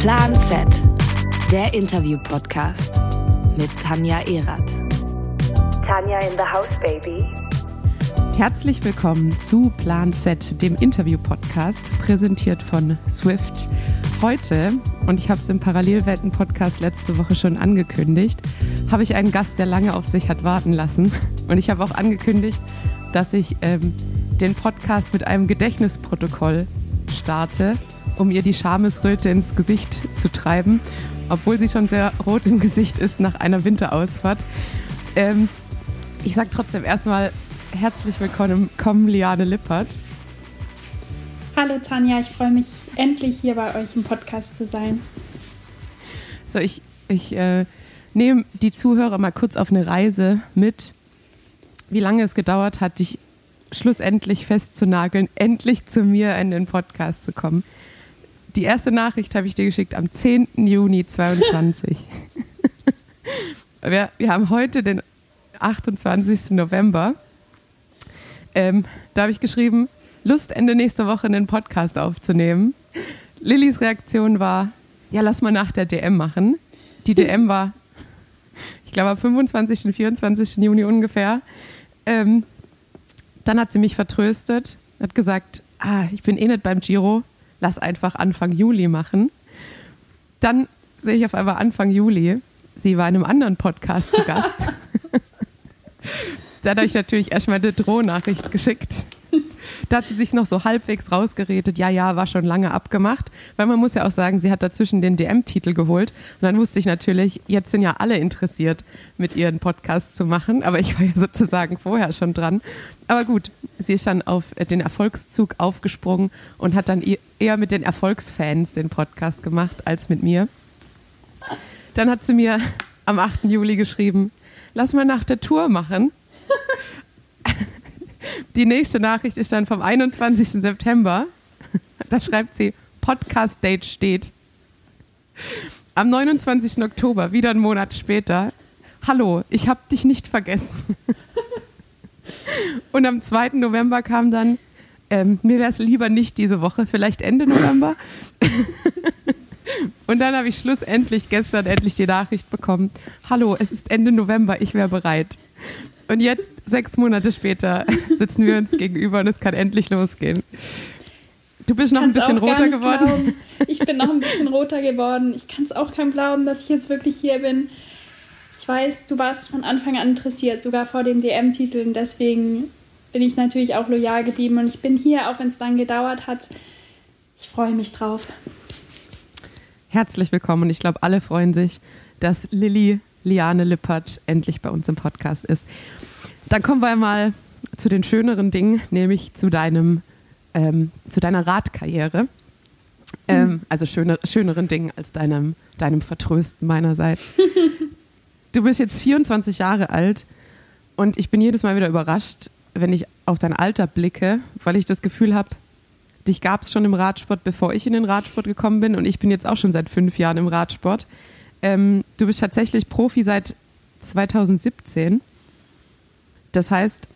Plan Z, der Interview-Podcast mit Tanja Erath. Tanja in the house, baby. Herzlich willkommen zu Plan Z, dem Interview-Podcast, präsentiert von Swift. Heute, und ich habe es im Parallelwelten-Podcast letzte Woche schon angekündigt, habe ich einen Gast, der lange auf sich hat warten lassen. Und ich habe auch angekündigt, dass ich ähm, den Podcast mit einem Gedächtnisprotokoll starte, um ihr die Schamesröte ins Gesicht zu treiben, obwohl sie schon sehr rot im Gesicht ist nach einer Winterausfahrt. Ähm, ich sage trotzdem erstmal herzlich willkommen, Liane Lippert. Hallo Tanja, ich freue mich endlich hier bei euch im Podcast zu sein. So, ich, ich äh, nehme die Zuhörer mal kurz auf eine Reise mit, wie lange es gedauert hat, dich schlussendlich festzunageln, endlich zu mir in den Podcast zu kommen. Die erste Nachricht habe ich dir geschickt am 10. Juni 2022. wir, wir haben heute den 28. November. Ähm, da habe ich geschrieben, Lust, Ende nächste Woche einen Podcast aufzunehmen. Lillys Reaktion war, ja, lass mal nach der DM machen. Die DM war, ich glaube, am 25. und 24. Juni ungefähr. Ähm, dann hat sie mich vertröstet, hat gesagt, ah, ich bin eh nicht beim Giro, lass einfach Anfang Juli machen. Dann sehe ich auf einmal Anfang Juli, sie war in einem anderen Podcast zu Gast. da habe ich natürlich erstmal eine Drohnachricht geschickt. Da hat sie sich noch so halbwegs rausgeredet, ja, ja, war schon lange abgemacht, weil man muss ja auch sagen, sie hat dazwischen den DM-Titel geholt und dann wusste ich natürlich, jetzt sind ja alle interessiert, mit ihren Podcast zu machen, aber ich war ja sozusagen vorher schon dran. Aber gut, sie ist dann auf den Erfolgszug aufgesprungen und hat dann eher mit den Erfolgsfans den Podcast gemacht als mit mir. Dann hat sie mir am 8. Juli geschrieben, lass mal nach der Tour machen. Die nächste Nachricht ist dann vom 21. September. Da schreibt sie, Podcast-Date steht. Am 29. Oktober, wieder einen Monat später, hallo, ich habe dich nicht vergessen. Und am 2. November kam dann, ähm, mir wäre es lieber nicht diese Woche, vielleicht Ende November. Und dann habe ich schlussendlich gestern endlich die Nachricht bekommen, hallo, es ist Ende November, ich wäre bereit. Und jetzt, sechs Monate später, sitzen wir uns gegenüber und es kann endlich losgehen. Du bist noch ein bisschen roter geworden. Glauben. Ich bin noch ein bisschen roter geworden. Ich kann es auch kaum glauben, dass ich jetzt wirklich hier bin. Ich weiß, du warst von Anfang an interessiert, sogar vor den DM-Titeln. Deswegen bin ich natürlich auch loyal geblieben und ich bin hier, auch wenn es lang gedauert hat. Ich freue mich drauf. Herzlich willkommen und ich glaube, alle freuen sich, dass Lilly Liane Lippert endlich bei uns im Podcast ist. Dann kommen wir mal zu den schöneren Dingen, nämlich zu deinem, ähm, zu deiner Radkarriere. Ähm, mhm. Also schöne, schöneren Dingen als deinem, deinem Vertrösten meinerseits. du bist jetzt 24 Jahre alt und ich bin jedes Mal wieder überrascht, wenn ich auf dein Alter blicke, weil ich das Gefühl habe, dich gab es schon im Radsport, bevor ich in den Radsport gekommen bin und ich bin jetzt auch schon seit fünf Jahren im Radsport. Ähm, du bist tatsächlich Profi seit 2017. Das heißt,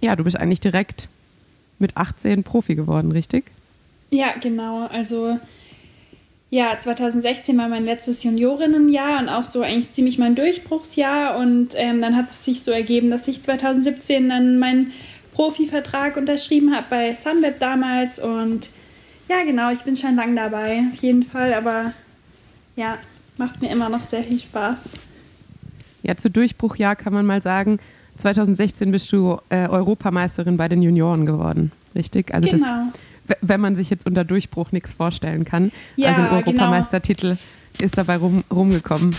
ja, du bist eigentlich direkt mit 18 Profi geworden, richtig? Ja, genau. Also ja, 2016 war mein letztes Juniorinnenjahr und auch so eigentlich ziemlich mein Durchbruchsjahr. Und ähm, dann hat es sich so ergeben, dass ich 2017 dann meinen Profivertrag unterschrieben habe bei Sunweb damals. Und ja, genau, ich bin schon lange dabei, auf jeden Fall. Aber ja, macht mir immer noch sehr viel Spaß. Ja, zu Durchbruchjahr kann man mal sagen, 2016 bist du äh, Europameisterin bei den Junioren geworden, richtig? Also genau. das, wenn man sich jetzt unter Durchbruch nichts vorstellen kann. Ja, also ein genau. Europameistertitel genau. ist dabei rum, rumgekommen.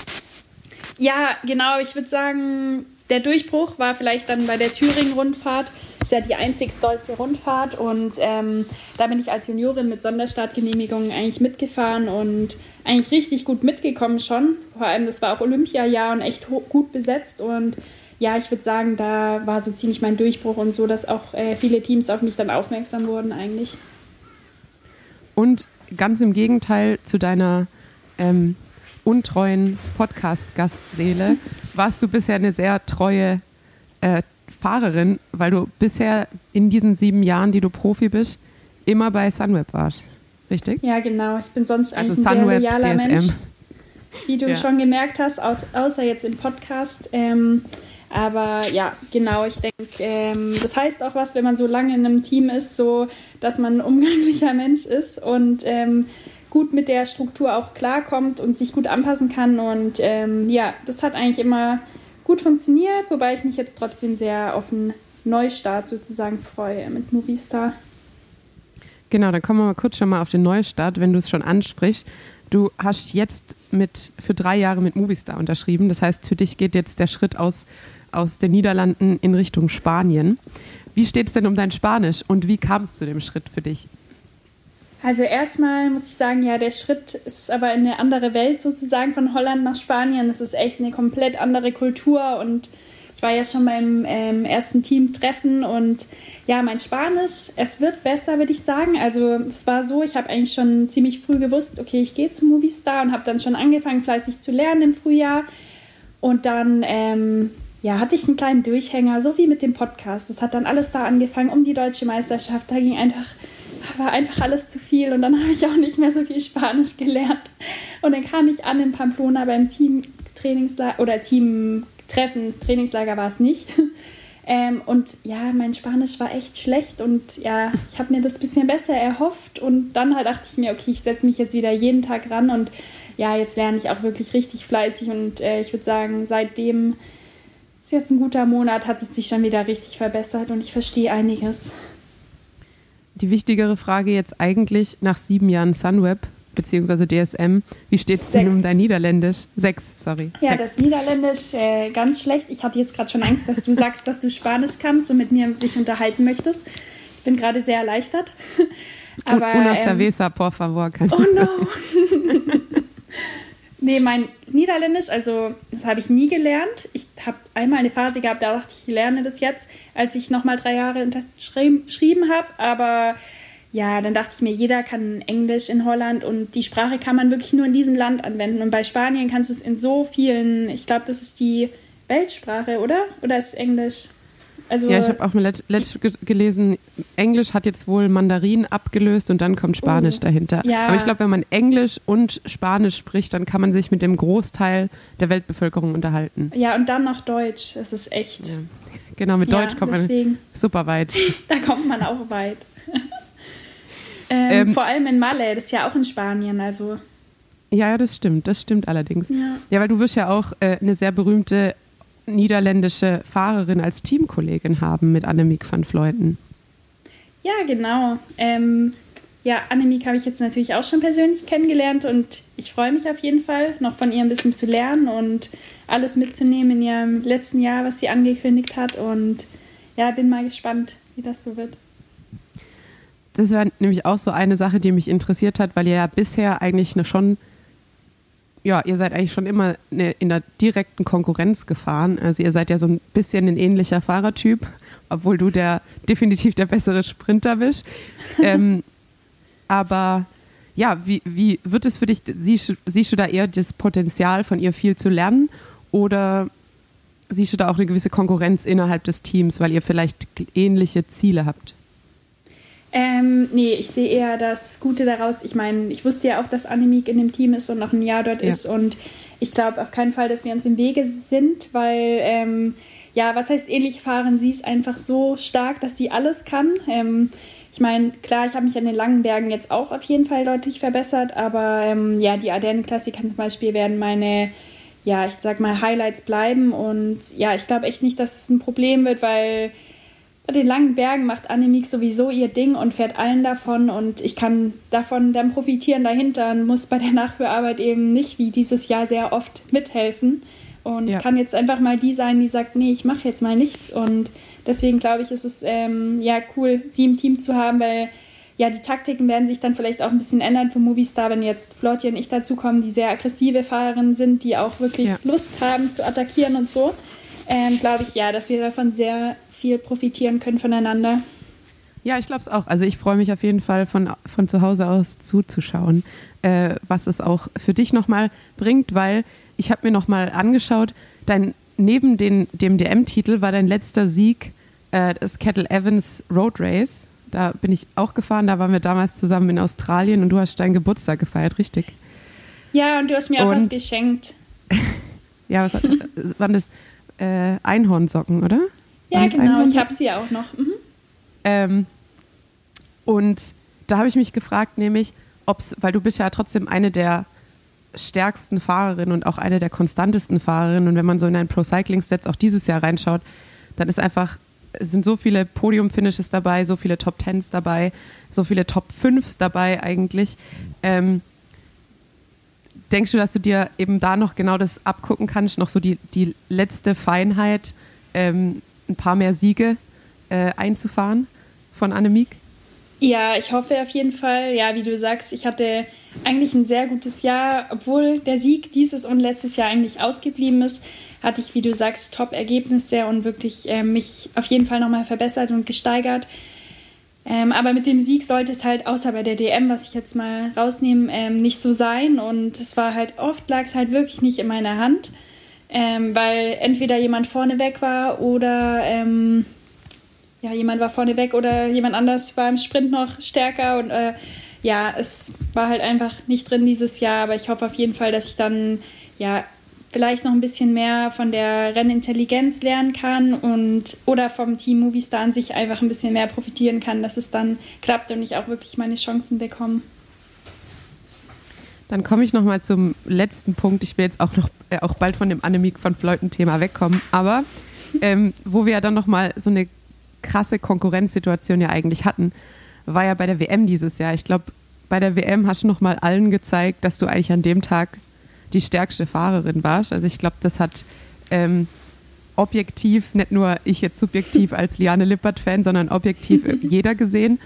Ja, genau. Ich würde sagen, der Durchbruch war vielleicht dann bei der Thüringen-Rundfahrt. Ist ja die einzig deutsche Rundfahrt und ähm, da bin ich als Juniorin mit Sonderstartgenehmigung eigentlich mitgefahren und eigentlich richtig gut mitgekommen schon. Vor allem, das war auch Olympiajahr und echt gut besetzt und ja, ich würde sagen, da war so ziemlich mein Durchbruch und so, dass auch äh, viele Teams auf mich dann aufmerksam wurden eigentlich. Und ganz im Gegenteil zu deiner ähm, untreuen Podcast-Gastseele warst du bisher eine sehr treue äh, Fahrerin, weil du bisher in diesen sieben Jahren, die du Profi bist, immer bei Sunweb warst. richtig? Ja, genau. Ich bin sonst Also ein Sunweb, sehr loyaler DSM. Mensch. Wie du Ja. schon gemerkt hast, au außer jetzt im Podcast. Ähm, aber ja, genau, ich denke, ähm, das heißt auch was, wenn man so lange in einem Team ist, so, dass man ein umgänglicher Mensch ist und ähm, gut mit der Struktur auch klarkommt und sich gut anpassen kann. Und ähm, ja, das hat eigentlich immer gut funktioniert, wobei ich mich jetzt trotzdem sehr auf einen Neustart sozusagen freue mit Movistar. Genau, dann kommen wir mal kurz schon mal auf den Neustart, wenn du es schon ansprichst. Du hast jetzt mit, für drei Jahre mit Movistar unterschrieben. Das heißt, für dich geht jetzt der Schritt aus, aus den Niederlanden in Richtung Spanien. Wie steht es denn um dein Spanisch und wie kam es zu dem Schritt für dich? Also erstmal muss ich sagen, ja, der Schritt ist aber in eine andere Welt sozusagen von Holland nach Spanien. Das ist echt eine komplett andere Kultur und ich war ja schon beim ähm, ersten Teamtreffen und ja, mein Spanisch, es wird besser, würde ich sagen. Also es war so, ich habe eigentlich schon ziemlich früh gewusst, okay, ich gehe zu Movistar und habe dann schon angefangen, fleißig zu lernen im Frühjahr. Und dann ähm, ja, hatte ich einen kleinen Durchhänger, so wie mit dem Podcast. Das hat dann alles da angefangen um die deutsche Meisterschaft. Da ging einfach, war einfach alles zu viel und dann habe ich auch nicht mehr so viel Spanisch gelernt. Und dann kam ich an in Pamplona beim Team-Trainingslager oder Team-Treffen. Trainingslager war es nicht. Ähm, und ja, mein Spanisch war echt schlecht und ja, ich habe mir das ein bisschen besser erhofft und dann halt dachte ich mir, okay, ich setze mich jetzt wieder jeden Tag ran und ja, jetzt lerne ich auch wirklich richtig fleißig und äh, ich würde sagen, seitdem ist jetzt ein guter Monat, hat es sich schon wieder richtig verbessert und ich verstehe einiges. Die wichtigere Frage jetzt eigentlich nach sieben Jahren Sunweb bzw. DSM. Wie steht es denn um dein Niederländisch? Sechs, sorry. Ja, Sechs. das Niederländisch äh, ganz schlecht. Ich hatte jetzt gerade schon Angst, dass du sagst, dass du Spanisch kannst und mit mir dich unterhalten möchtest. Ich bin gerade sehr erleichtert. Aber, Una ähm, cerveza, por favor. Oh no. nee, mein Niederländisch, also das habe ich nie gelernt. Ich habe einmal eine Phase gehabt, da dachte ich, ich lerne das jetzt, als ich nochmal drei Jahre unterschrieben habe. Aber ja, dann dachte ich mir, jeder kann Englisch in Holland und die Sprache kann man wirklich nur in diesem Land anwenden. Und bei Spanien kannst du es in so vielen, ich glaube, das ist die Weltsprache, oder? Oder ist Englisch? Also, Ja, ich habe auch mal letzt ge- gelesen, Englisch hat jetzt wohl Mandarin abgelöst und dann kommt Spanisch Oh. dahinter. Ja. Aber ich glaube, wenn man Englisch und Spanisch spricht, dann kann man sich mit dem Großteil der Weltbevölkerung unterhalten. ja, und dann noch Deutsch. Das ist echt. Ja. Genau, mit Ja, Deutsch kommt man deswegen. super weit. Da kommt man auch weit. ähm, Ähm, vor allem in Malle, das ist ja auch in Spanien, also Ja, ja, das stimmt, das stimmt allerdings. Ja. Ja, weil du wirst ja auch äh, eine sehr berühmte niederländische Fahrerin als Teamkollegin haben mit Annemiek van Vleuten. ja, genau. Ähm, ja, Annemiek habe ich jetzt natürlich auch schon persönlich kennengelernt und ich freue mich auf jeden Fall, noch von ihr ein bisschen zu lernen und alles mitzunehmen in ihrem letzten Jahr, was sie angekündigt hat und ja, bin mal gespannt, wie das so wird. Das war nämlich auch so eine Sache, die mich interessiert hat, weil ihr ja bisher eigentlich eine schon, ja, ihr seid eigentlich schon immer eine, in der direkten Konkurrenz gefahren. Also ihr seid ja so ein bisschen ein ähnlicher Fahrertyp, obwohl du der definitiv der bessere Sprinter bist. ähm, aber ja, wie, wie wird es für dich, siehst, siehst du da eher das Potenzial von ihr viel zu lernen oder siehst du da auch eine gewisse Konkurrenz innerhalb des Teams, weil ihr vielleicht ähnliche Ziele habt? Ähm, nee, ich sehe eher das Gute daraus. Ich meine, ich wusste ja auch, dass Annemiek in dem Team ist und noch ein Jahr dort Ja. ist. Und ich glaube auf keinen Fall, dass wir uns im Wege sind, weil, ähm, ja, was heißt ähnlich fahren? Sie ist einfach so stark, dass sie alles kann. Ähm, ich meine, klar, ich habe mich an den langen Bergen jetzt auch auf jeden Fall deutlich verbessert, aber ähm, ja, die Ardennen-Klassiker zum Beispiel werden meine, ja, ich sag mal, Highlights bleiben. Und ja, ich glaube echt nicht, dass es ein Problem wird, weil bei den langen Bergen macht Annemiek sowieso ihr Ding und fährt allen davon und ich kann davon dann profitieren dahinter und muss bei der Nachführarbeit eben nicht wie dieses Jahr sehr oft mithelfen und Ja. kann jetzt einfach mal die sein, die sagt, nee, ich mache jetzt mal nichts und deswegen glaube ich, ist es ähm, ja cool, sie im Team zu haben, weil ja, die Taktiken werden sich dann vielleicht auch ein bisschen ändern für Movistar, wenn jetzt Flotti und ich dazukommen, die sehr aggressive Fahrerinnen sind, die auch wirklich Ja. Lust haben zu attackieren und so. Ähm, glaube ich, ja, dass wir davon sehr viel profitieren können voneinander. Ja, ich glaube es auch. Also ich freue mich auf jeden Fall von, von zu Hause aus zuzuschauen, äh, was es auch für dich nochmal bringt, weil ich habe mir nochmal angeschaut, dein, neben den, dem DM-Titel war dein letzter Sieg äh, das Kettle Evans Road Race Da bin ich auch gefahren. Da waren wir damals zusammen in Australien und du hast deinen Geburtstag gefeiert, richtig? Ja, und du hast mir auch was geschenkt. Ja, was waren das? Äh, Einhornsocken, oder? Ja, genau, ich habe sie auch noch. Mhm. Ähm, und da habe ich mich gefragt, nämlich, ob's, weil du bist ja trotzdem eine der stärksten Fahrerinnen und auch eine der konstantesten Fahrerinnen. Und wenn man so in ein Pro Cycling Stats auch dieses Jahr reinschaut, dann ist einfach, es sind so viele Podium-Finishes dabei, so viele Top Tens dabei, so viele Top Fünfs dabei eigentlich. Ähm, denkst du, dass du dir eben da noch genau das abgucken kannst, noch so die, die letzte Feinheit, ähm, ein paar mehr Siege äh, einzufahren von Annemiek? Ja, ich hoffe auf jeden Fall. Ja, wie du sagst, ich hatte eigentlich ein sehr gutes Jahr, obwohl der Sieg dieses und letztes Jahr eigentlich ausgeblieben ist, hatte ich, wie du sagst, Top-Ergebnisse und wirklich äh, mich auf jeden Fall nochmal verbessert und gesteigert. Ähm, aber mit dem Sieg sollte es halt, außer bei der DM, was ich jetzt mal rausnehme, ähm, nicht so sein. Und es war halt, oft lag es halt wirklich nicht in meiner Hand, ähm, weil entweder jemand vorne weg war oder ähm, ja, jemand war vorne weg oder jemand anders war im Sprint noch stärker und äh, ja, es war halt einfach nicht drin dieses Jahr, aber ich hoffe auf jeden Fall, dass ich dann ja vielleicht noch ein bisschen mehr von der Rennintelligenz lernen kann und oder vom Team Movistar an sich einfach ein bisschen mehr profitieren kann, dass es dann klappt und ich auch wirklich meine Chancen bekomme. Dann komme ich noch mal zum letzten Punkt. Ich will jetzt auch noch äh, auch bald von dem Annemiek von Fleuten-Thema wegkommen, aber ähm, wo wir ja dann noch mal so eine krasse Konkurrenzsituation ja eigentlich hatten, war ja bei der WM dieses Jahr. Ich glaube, bei der WM hast du noch mal allen gezeigt, dass du eigentlich an dem Tag die stärkste Fahrerin warst. Also ich glaube, das hat ähm, objektiv, nicht nur ich jetzt subjektiv als Liane Lippert-Fan, sondern objektiv jeder gesehen.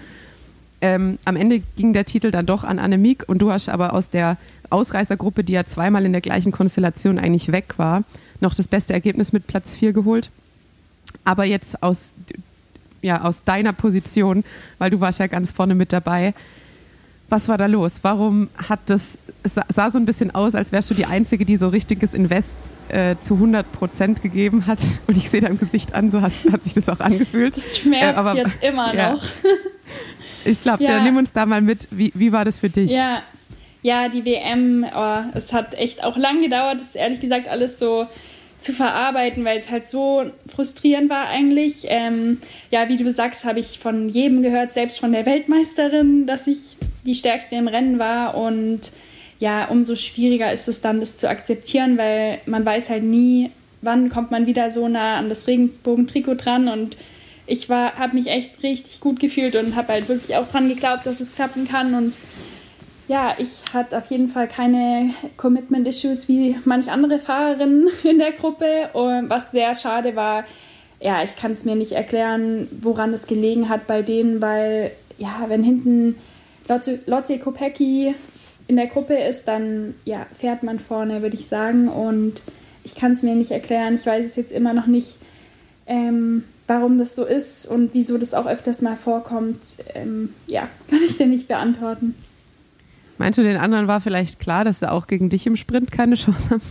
Ähm, am Ende ging der Titel dann doch an Annemiek und du hast aber aus der Ausreißergruppe, die ja zweimal in der gleichen Konstellation eigentlich weg war, noch das beste Ergebnis mit Platz 4 geholt. Aber jetzt aus, ja, aus deiner Position, weil du warst ja ganz vorne mit dabei, was war da los? Warum hat das, es sah- so ein bisschen aus, als wärst du die Einzige, die so richtiges Invest äh, zu 100 Prozent gegeben hat. Und ich sehe deinem Gesicht an, so hast, hat sich das auch angefühlt. Das schmerzt Äh, aber- jetzt immer ja. noch. Ich glaube, Ja. ja. nimm uns da mal mit. Wie, wie war das für dich? Ja, ja, die WM, oh, es hat echt auch lang gedauert, das ehrlich gesagt alles so zu verarbeiten, weil es halt so frustrierend war eigentlich. Ähm, ja, wie du sagst, habe ich von jedem gehört, selbst von der Weltmeisterin, dass ich die stärkste im Rennen war und ja, umso schwieriger ist es dann, das zu akzeptieren, weil man weiß halt nie, wann kommt man wieder so nah an das Regenbogentrikot dran und ich war, habe mich echt richtig gut gefühlt und habe halt wirklich auch dran geglaubt, dass es klappen kann und ja, ich hatte auf jeden Fall keine Commitment-Issues wie manch andere Fahrerinnen in der Gruppe. Was sehr schade war, ja, ich kann es mir nicht erklären, woran es gelegen hat bei denen, weil, ja, wenn hinten Lotte, Lotte Kopecki in der Gruppe ist, dann ja, fährt man vorne, würde ich sagen. Und ich kann es mir nicht erklären. Ich weiß es jetzt immer noch nicht, ähm, warum das so ist und wieso das auch öfters mal vorkommt. Ähm, ja, kann ich dir nicht beantworten. Meinst du, den anderen war vielleicht klar, dass sie auch gegen dich im Sprint keine Chance haben?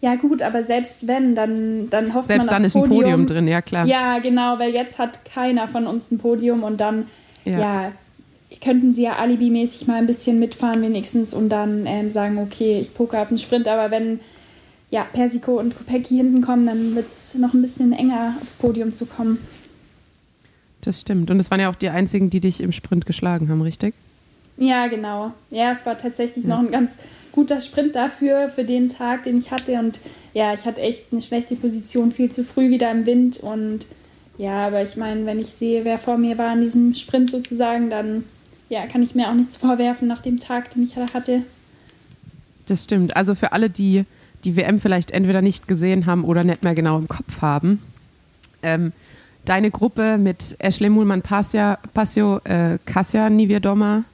Ja gut, aber selbst wenn, dann, dann hofft Selbst man dann aufs ist ein Podium. Podium drin, ja klar. Ja, genau, weil jetzt hat keiner von uns ein Podium und dann, Ja. ja, könnten sie ja alibimäßig mal ein bisschen mitfahren wenigstens und dann ähm, sagen, okay, ich poker auf den Sprint, aber wenn ja, Persico und Kopecki hinten kommen, dann wird es noch ein bisschen enger aufs Podium zu kommen. Das stimmt. Und es waren ja auch die einzigen, die dich im Sprint geschlagen haben, richtig? Ja, genau. Ja, es war tatsächlich noch ein ganz guter Sprint dafür, für den Tag, den ich hatte. Und ja, ich hatte echt eine schlechte Position, viel zu früh wieder im Wind. Und ja, aber ich meine, wenn ich sehe, wer vor mir war in diesem Sprint sozusagen, dann ja, kann ich mir auch nichts vorwerfen nach dem Tag, den ich hatte. Das stimmt. Also für alle, die die WM vielleicht entweder nicht gesehen haben oder nicht mehr genau im Kopf haben. Ähm, deine Gruppe mit Ashley Mulman Passia, Passio, äh, Kasia Nivierdoma,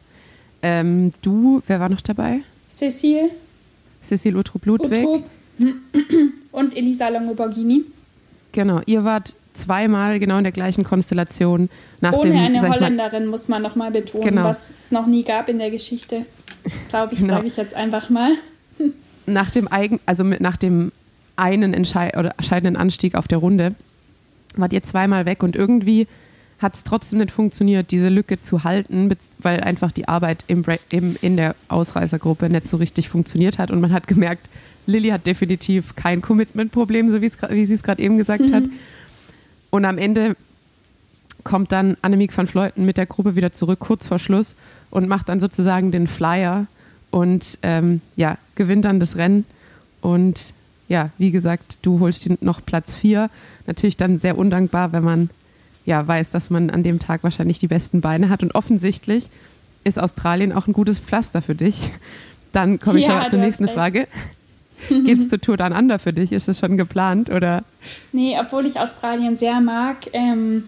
ähm, du, wer war noch dabei? Cecile, Cecil Utrup Ludwig. Utrup und Elisa Longoborghini. Genau, ihr wart zweimal genau in der gleichen Konstellation nach Ohne dem, eine ich mal, Holländerin, muss man nochmal betonen, Genau. was es noch nie gab in der Geschichte. Glaube ich, Genau. sage ich jetzt einfach mal. nach dem eigen, also mit, nach dem einen entschei oder entscheidenden Anstieg auf der Runde wart ihr zweimal weg und irgendwie hat es trotzdem nicht funktioniert, diese Lücke zu halten, weil einfach die Arbeit im eben in der Ausreißergruppe nicht so richtig funktioniert hat. Und man hat gemerkt, Lilly hat definitiv kein Commitment-Problem, so wie sie es gerade eben gesagt hat. Und am Ende kommt dann Annemiek van Vleuten mit der Gruppe wieder zurück, kurz vor Schluss, und macht dann sozusagen den Flyer und ähm, ja, gewinnt dann das Rennen. Und ja, wie gesagt, du holst dir noch Platz 4. Natürlich dann sehr undankbar, wenn man ja weiß, dass man an dem Tag wahrscheinlich die besten Beine hat. Und offensichtlich ist Australien auch ein gutes Pflaster für dich. Dann komme ich Ja, zur nächsten. Frage. Geht es zur Tour Down Under für dich? Ist das schon geplant oder? Nee, obwohl ich Australien sehr mag, ähm,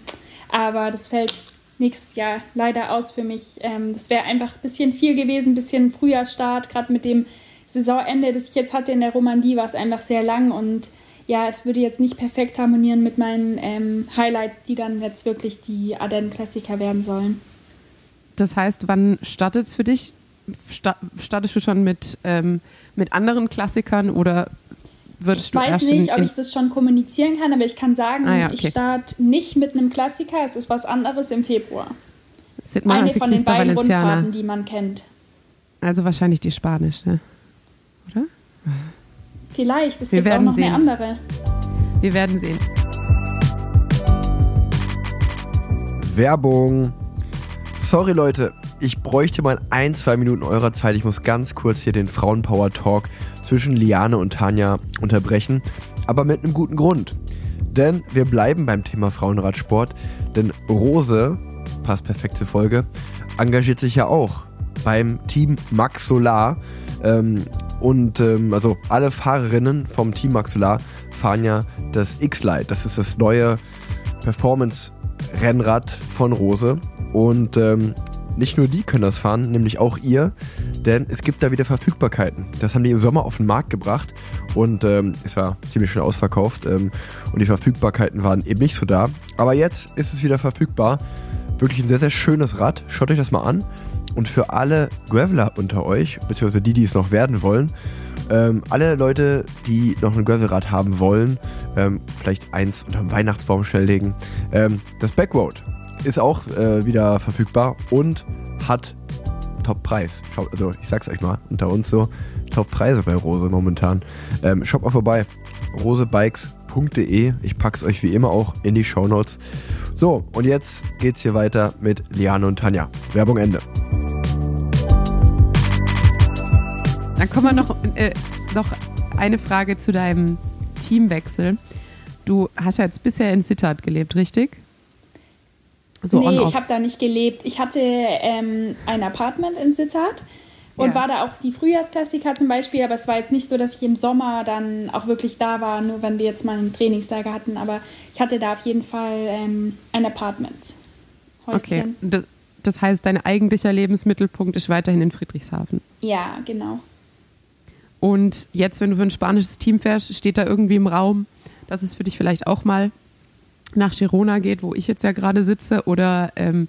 aber das fällt nächstes Jahr leider aus für mich. Ähm, das wäre einfach ein bisschen viel gewesen, ein bisschen früher Start, gerade mit dem Saisonende, das ich jetzt hatte in der Romandie, war es einfach sehr lang und ja, es würde jetzt nicht perfekt harmonieren mit meinen ähm, Highlights, die dann jetzt wirklich die Ardennen-Klassiker werden sollen. Das heißt, wann startet es für dich? Sta startest du schon mit, ähm, mit anderen Klassikern oder würdest Ich du weiß erst nicht, ob ich das schon kommunizieren kann, aber ich kann sagen, Ah ja, okay. ich starte nicht mit einem Klassiker, es ist was anderes im Februar. Setmana Eine von den beiden? Rundfahrten, die man kennt. Also wahrscheinlich die spanische, oder? Vielleicht, es Wir gibt auch noch sehen. eine andere. Wir werden sehen. Werbung. Sorry Leute, ich bräuchte mal ein, zwei Minuten eurer Zeit. Ich muss ganz kurz hier den Frauenpower Talk zwischen Liane und Tanja unterbrechen, aber mit einem guten Grund. Denn wir bleiben beim Thema Frauenradsport, denn Rose, passt perfekt zur Folge, engagiert sich ja auch beim Team Max Solar. Ähm, und ähm, also alle Fahrerinnen vom Team Max Solar fahren ja das X-Lite. Das ist das neue Performance-Rennrad von Rose. Und ähm, nicht nur die können das fahren, nämlich auch ihr, denn es gibt da wieder Verfügbarkeiten. Das haben die im Sommer auf den Markt gebracht und ähm, es war ziemlich schnell ausverkauft ähm, und die Verfügbarkeiten waren eben nicht so da. Aber jetzt ist es wieder verfügbar. Wirklich ein sehr, sehr schönes Rad. Schaut euch das mal an. Und für alle Graveler unter euch, beziehungsweise die, die es noch werden wollen, ähm, alle Leute, die noch ein Gravelrad haben wollen, ähm, vielleicht eins unter dem Weihnachtsbaum schnell legen, ähm, das Backroad ist auch äh, wieder verfügbar und hat Top-Preis. Also ich sag's euch mal, unter uns so, Top-Preise bei Rose momentan. Ähm, schaut mal vorbei, rosebikes.de. Ich pack's euch wie immer auch in die Shownotes. So, und jetzt geht's hier weiter mit Liane und Tanja. Werbung Ende. Dann kommen wir noch, äh, noch eine Frage zu deinem Teamwechsel. Du hast ja jetzt bisher in Sittard gelebt, richtig? So nee, ich habe da nicht gelebt. Ich hatte ähm, ein Apartment in Sittard und Ja. war da auch die Frühjahrsklassiker zum Beispiel, aber es war jetzt nicht so, dass ich im Sommer dann auch wirklich da war, nur wenn wir jetzt mal ein Trainingslager hatten. Aber ich hatte da auf jeden Fall ähm, ein Apartment. Okay. Häuschen. Das, das heißt, dein eigentlicher Lebensmittelpunkt ist weiterhin in Friedrichshafen. Ja, genau. Und jetzt, wenn du für ein spanisches Team fährst, steht da irgendwie im Raum, dass es für dich vielleicht auch mal nach Girona geht, wo ich jetzt ja gerade sitze, oder ähm,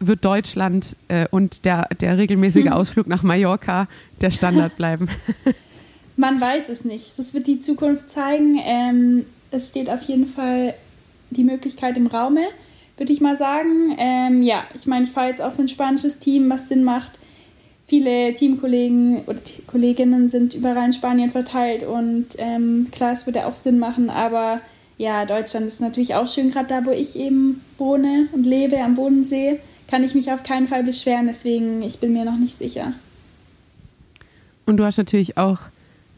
wird Deutschland äh, und der, der regelmäßige Ausflug nach Mallorca der Standard bleiben? Man weiß es nicht. Das wird die Zukunft zeigen. Ähm, es steht auf jeden Fall die Möglichkeit im Raume, würde ich mal sagen. Ähm, ja, ich meine, ich fahre jetzt auch für ein spanisches Team, was Sinn macht. Viele Teamkollegen oder T- Kolleginnen sind überall in Spanien verteilt und ähm, klar, es würde auch Sinn machen, aber ja, Deutschland ist natürlich auch schön, gerade da, wo ich eben wohne und lebe, am Bodensee. Kann ich mich auf keinen Fall beschweren, deswegen ich bin mir noch nicht sicher. Und du hast natürlich auch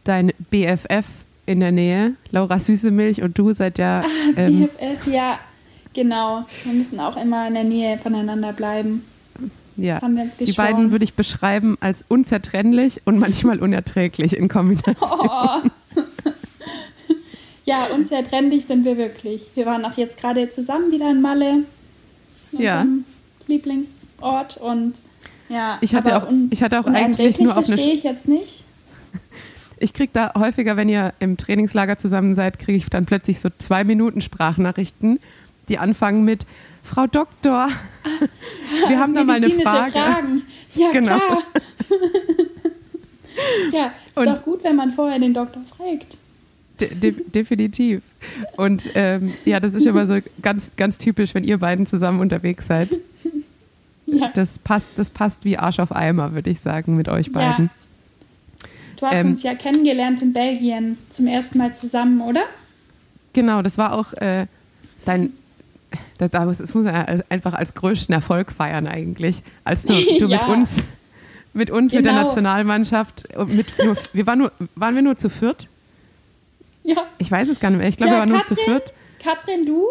dein BFF in der Nähe, Laura Süßemilch und du seid ja ähm, BFF, ja, genau. Wir müssen auch immer in der Nähe voneinander bleiben. ja. Die beiden würde ich beschreiben als unzertrennlich und manchmal unerträglich in Kombination. Oh. Ja, unzertrennlich sind wir wirklich. Wir waren auch jetzt gerade zusammen wieder in Malle, in Ja. unserem Lieblingsort und ja. Ich hatte auch- ich hatte auch eigentlich nur auf eine verstehe ich jetzt nicht. Ich kriege da häufiger, wenn ihr im Trainingslager zusammen seid, kriege ich dann plötzlich so zwei Minuten Sprachnachrichten, die anfangen mit Frau Doktor, wir haben da mal eine Frage. Fragen. Ja, Genau. klar. ja, ist Und- doch gut, wenn man vorher den Doktor fragt. De de definitiv. Und ähm, ja, das ist immer so ganz, ganz typisch, wenn ihr beiden zusammen unterwegs seid. Ja. Das passt, das passt wie Arsch auf Eimer, würde ich sagen, mit euch beiden. Du hast Ähm, uns ja kennengelernt in Belgien zum ersten Mal zusammen, oder? Genau, das war auch äh, dein. Das, das muss man ja einfach als größten Erfolg feiern eigentlich, als du, du Ja. mit uns, mit uns mit der Genau. Nationalmannschaft, mit nur, wir waren nur, waren wir nur zu viert? Ja. Ich weiß es gar nicht mehr. Ich glaube, wir waren nur zu viert. Katrin, du,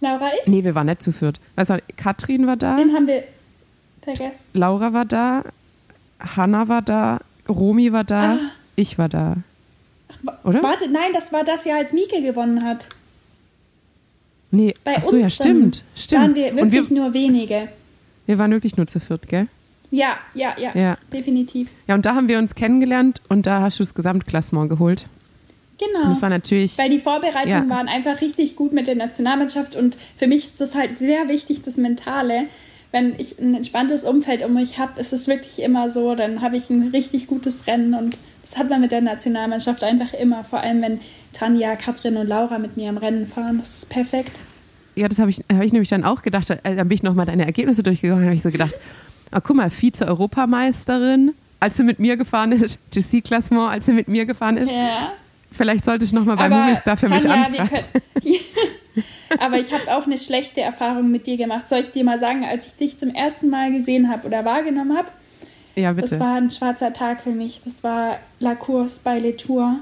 Laura, ich. Nee, wir waren nicht zu viert. Also Katrin war da, Den haben wir vergessen. Laura war da, Hanna war da, Romi war da, ich war da. Oder? Warte, nein, das war das Jahr, als Mieke gewonnen hat. Nee, Bei ach so, uns ja, stimmt. stimmt. waren wir wirklich wir, nur wenige. wir waren wirklich nur zu viert, gell? Ja, ja, ja, Ja. definitiv. Ja, und da haben wir uns kennengelernt und da hast du das Gesamtklassement geholt. Und Genau. das war natürlich. Weil die Vorbereitungen Ja. waren einfach richtig gut mit der Nationalmannschaft und für mich ist das halt sehr wichtig, das Mentale. Wenn ich ein entspanntes Umfeld um mich habe, ist es wirklich immer so, dann habe ich ein richtig gutes Rennen und das hat man mit der Nationalmannschaft einfach immer. Vor allem, wenn Tanja, Katrin und Laura mit mir im Rennen fahren, das ist perfekt. Ja, das habe ich, hab ich nämlich dann auch gedacht. äh, Dann bin ich nochmal deine Ergebnisse durchgegangen und habe ich so gedacht, ah, guck mal, Vize-Europameisterin, als sie mit mir gefahren ist, GC-Klassement, als sie mit mir gefahren ist. Ja. Vielleicht sollte ich nochmal bei Aber Movistar für mich Tanja, wir anfragen. Aber ich habe auch eine schlechte Erfahrung mit dir gemacht. Soll ich dir mal sagen, als ich dich zum ersten Mal gesehen habe oder wahrgenommen habe? Ja, Das bitte. war ein schwarzer Tag für mich. Das war La Course bei Les Tours.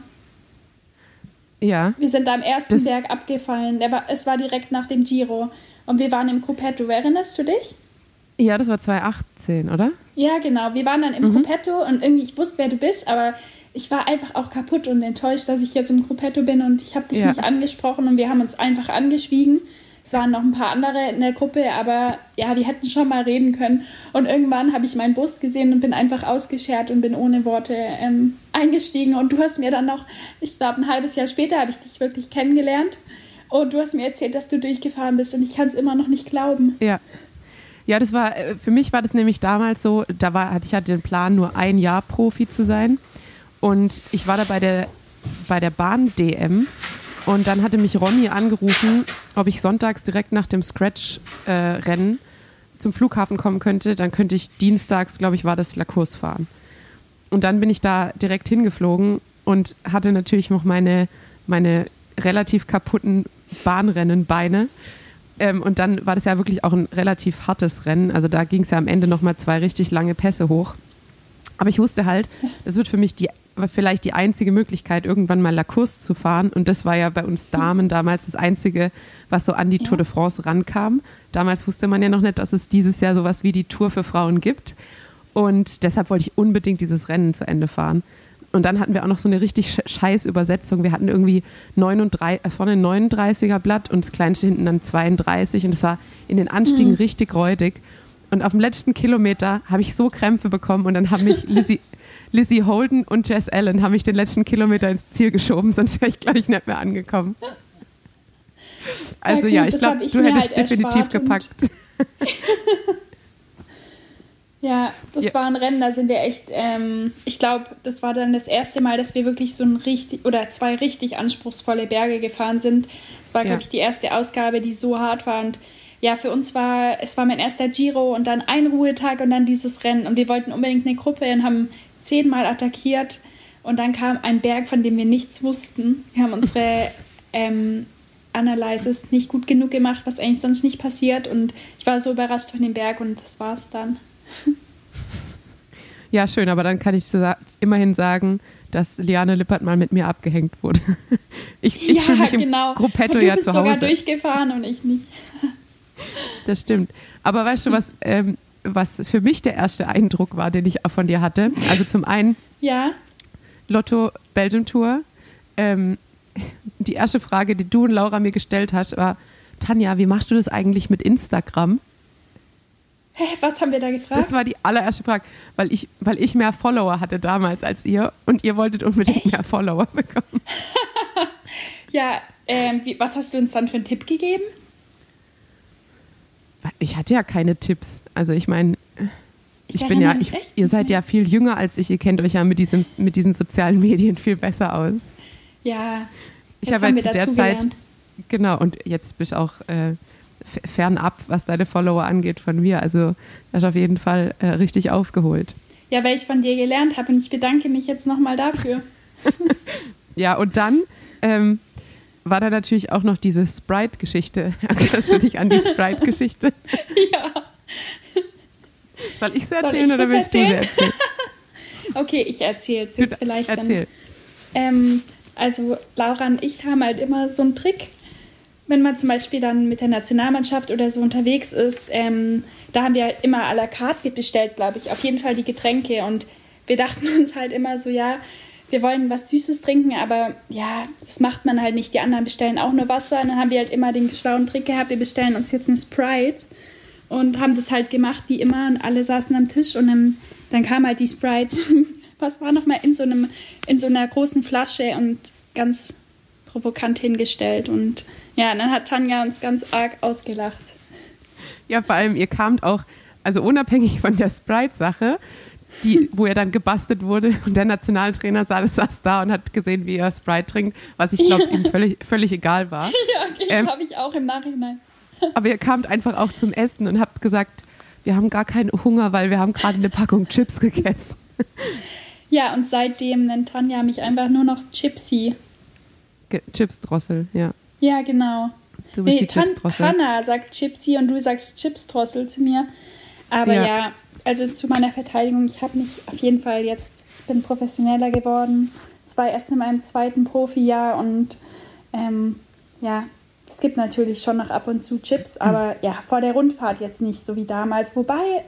Ja, Wir sind da am ersten Das- Berg abgefallen. War, es war direkt nach dem Giro. Und wir waren im Gruppetto. Erinnerst du dich? ja, das war 2018, oder? Ja, genau. Wir waren dann im Gruppetto und irgendwie, ich wusste, wer du bist, aber ich war einfach auch kaputt und enttäuscht, dass ich jetzt im Gruppetto bin und ich habe dich Ja. nicht angesprochen und wir haben uns einfach angeschwiegen. Es waren noch ein paar andere in der Gruppe, aber ja, wir hätten schon mal reden können. Und irgendwann habe ich meinen Bus gesehen und bin einfach ausgeschert und bin ohne Worte ähm, eingestiegen. Und du hast mir dann noch, ich glaube, ein halbes Jahr später habe ich dich wirklich kennengelernt. Und du hast mir erzählt, dass du durchgefahren bist und ich kann es immer noch nicht glauben. Ja. Ja, das war, äh, für mich war das nämlich damals so, da war, hatte- ich hatte den Plan, nur ein Jahr Profi zu sein. Und ich war da bei der, bei der Bahn-DM und dann hatte mich Ronny angerufen, ob ich sonntags direkt nach dem Scratch-Rennen zum Flughafen kommen könnte. Dann könnte ich dienstags, glaube ich, war das La Course fahren. Und dann bin ich da direkt hingeflogen und hatte natürlich noch meine, meine relativ kaputten Bahnrennenbeine. Ähm, und dann war das ja wirklich auch ein relativ hartes Rennen. Also da ging es ja am Ende nochmal zwei richtig lange Pässe hoch. Aber ich wusste halt, das wird für mich die, vielleicht die einzige Möglichkeit, irgendwann mal La Course zu fahren. Und das war ja bei uns Damen damals das Einzige, was so an die Tour de France rankam. Damals wusste man ja noch nicht, dass es dieses Jahr sowas wie die Tour für Frauen gibt. Und deshalb wollte ich unbedingt dieses Rennen zu Ende fahren. Und dann hatten wir auch noch so eine richtig sch- scheiß Übersetzung. Wir hatten irgendwie 39, äh, vorne ein 39er Blatt und das kleinste hinten dann 32. Und es war in den Anstiegen richtig räudig. Und auf dem letzten Kilometer habe ich so Krämpfe bekommen und dann haben mich Lizzie, Lizzie Holden und Jess Allen haben mich den letzten Kilometer ins Ziel geschoben, sonst wäre ich, glaube ich, nicht mehr angekommen. Also gut, ja, ich das glaube, du hättest halt definitiv gepackt. Ja, das Ja. war ein Rennen, da sind wir echt, ähm, ich glaube, das war dann das erste Mal, dass wir wirklich so ein richtig oder zwei richtig anspruchsvolle Berge gefahren sind. Es war, Ja. glaube ich, die erste Ausgabe, die so hart war und ja, für uns war, es war mein erster Giro und dann ein Ruhetag und dann dieses Rennen und wir wollten unbedingt eine Gruppe und haben zehnmal attackiert und dann kam ein Berg, von dem wir nichts wussten. Wir haben unsere ähm, Analysis nicht gut genug gemacht, was eigentlich sonst nicht passiert und ich war so überrascht von dem Berg und das war's dann. Ja, schön, aber dann kann ich immerhin sagen, dass Liane Lippert mal mit mir abgehängt wurde. Ich, ich fühle mich im genau. Gruppetto und du ja bist zu sogar Hause. durchgefahren und ich nicht. Das stimmt. Aber weißt du, was, ähm, was für mich der erste Eindruck war, den ich auch von dir hatte? Also zum einen Ja, Lotto Belgium Tour. Ähm, die erste Frage, die du und Laura mir gestellt hast, war, Tanja, wie machst du das eigentlich mit Instagram? Hä, was haben wir da gefragt? Das war die allererste Frage, weil ich, weil ich mehr Follower hatte damals als ihr und ihr wolltet unbedingt mehr Follower bekommen. ja, ähm, wie, was hast du uns dann für einen Tipp gegeben? Ich hatte ja keine Tipps. Also ich meine, ich, bin erinnere ja, ich, ihr seid ja viel jünger als ich. Ihr kennt euch ja mit, diesem, mit diesen sozialen Medien viel besser aus. Ja, Ich habe halt zu der Zeit, gelernt. genau, und jetzt bist du auch äh, fernab, was deine Follower angeht von mir. Also hast auf jeden Fall äh, richtig aufgeholt. Ja, weil ich von dir gelernt habe und ich bedanke mich jetzt nochmal dafür. Ja, und dann ähm, war da natürlich auch noch diese Sprite-Geschichte. Erinnerst du dich an die Sprite-Geschichte? ja. Soll ich sie Soll erzählen ich oder willst du sie erzählen? erzählen? Okay, ich erzähle es jetzt Gut, vielleicht Erzähl. dann. Ähm, also Laura und ich haben halt immer so einen Trick, wenn man zum Beispiel dann mit der Nationalmannschaft oder so unterwegs ist. Ähm, da haben wir halt immer à la carte bestellt, glaube ich. Auf jeden Fall die Getränke. Und wir dachten uns halt immer so, ja, wir wollen was Süßes trinken, aber ja, das macht man halt nicht. Die anderen bestellen auch nur Wasser. Und dann haben wir halt immer den schlauen Trick gehabt, wir bestellen uns jetzt eine Sprite und haben das halt gemacht wie immer und alle saßen am Tisch und dann, dann kam halt die Sprite, was war nochmal in so in so einer großen Flasche und ganz provokant hingestellt und ja, dann hat Tanja uns ganz arg ausgelacht. Ja, vor allem, ihr kamt auch, also unabhängig von der Sprite-Sache, die, wo er dann gebastelt wurde und der Nationaltrainer saß, saß da und hat gesehen, wie er Sprite trinkt, was ich glaube, ihm völlig, völlig egal war. Ja, okay, Ähm. das habe ich auch im Nachhinein. Aber ihr kamt einfach auch zum Essen und habt gesagt, wir haben gar keinen Hunger, weil wir haben gerade eine Packung Chips gegessen. Ja, und seitdem nennt Tanja mich einfach nur noch Chipsy. Ge Chips-Drossel, ja. Ja, genau. Du bist Nee, die Chips-Drossel. Hannah sagt Chipsy und du sagst Chipsdrossel zu mir. Aber Ja. ja, also zu meiner Verteidigung, ich habe mich auf jeden Fall jetzt, ich bin professioneller geworden. Es war erst in meinem zweiten Profijahr und ähm, ja, es gibt natürlich schon noch ab und zu Chips, Hm. aber ja, vor der Rundfahrt jetzt nicht so wie damals. Wobei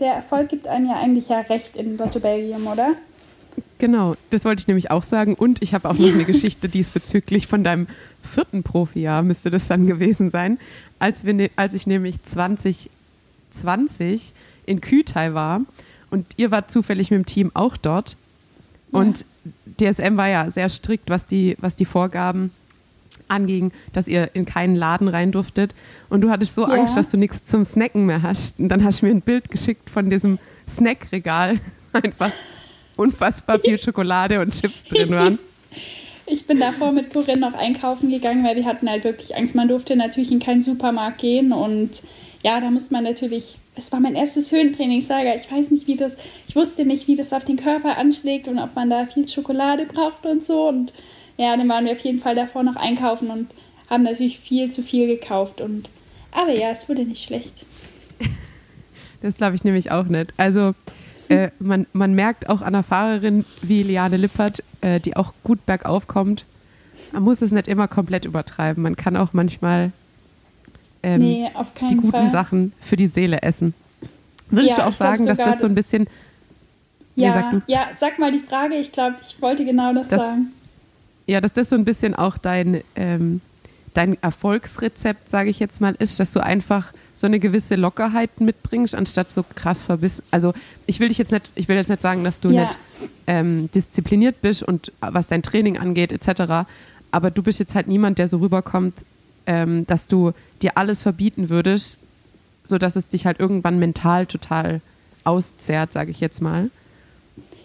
der Erfolg gibt einem ja eigentlich ja recht in Lotto Belgium, oder? Genau, das wollte ich nämlich auch sagen. Und ich habe auch noch eine Geschichte diesbezüglich von deinem vierten Profijahr, müsste das dann gewesen sein, als, wir ne als ich nämlich 2020 in Kütai war und ihr wart zufällig mit dem Team auch dort. Und DSM war ja sehr strikt, was die, was die Vorgaben anging, dass ihr in keinen Laden rein durftet. Und du hattest so Ja. Angst, dass du nichts zum Snacken mehr hast. Und dann hast du mir ein Bild geschickt von diesem Snackregal. Einfach unfassbar viel Schokolade und Chips drin waren. Ich bin davor mit Corinne noch einkaufen gegangen, weil wir hatten halt wirklich Angst. Man durfte natürlich in keinen Supermarkt gehen und ja, da muss man natürlich. Es war mein erstes Höhentrainingslager. Ich weiß nicht, wie das. Ich wusste nicht, wie das auf den Körper anschlägt und ob man da viel Schokolade braucht und so. Und ja, dann waren wir auf jeden Fall davor noch einkaufen und haben natürlich viel zu viel gekauft. Und aber ja, es wurde nicht schlecht. Das glaube ich nämlich auch nicht. Also äh, man, man merkt auch an einer Fahrerin wie Liane Lippert, äh, die auch gut bergauf kommt, man muss es nicht immer komplett übertreiben. Man kann auch manchmal ähm, nee, auf keinen die guten Fall. Sachen für die Seele essen. Würdest Ja, du auch sagen, dass das so ein bisschen Ja, sag du. ja, sag mal die Frage. Ich glaube, ich wollte genau das, Das- sagen. Ja, dass das so ein bisschen auch dein, ähm, dein Erfolgsrezept, sage ich jetzt mal, ist, dass du einfach so eine gewisse Lockerheit mitbringst, anstatt so krass verbissen. Also ich will dich jetzt nicht, ich will jetzt nicht sagen, dass du Ja. nicht ähm, diszipliniert bist und was dein Training angeht, etc. Aber du bist jetzt halt niemand, der so rüberkommt, ähm, dass du dir alles verbieten würdest, sodass es dich halt irgendwann mental total auszehrt, sage ich jetzt mal.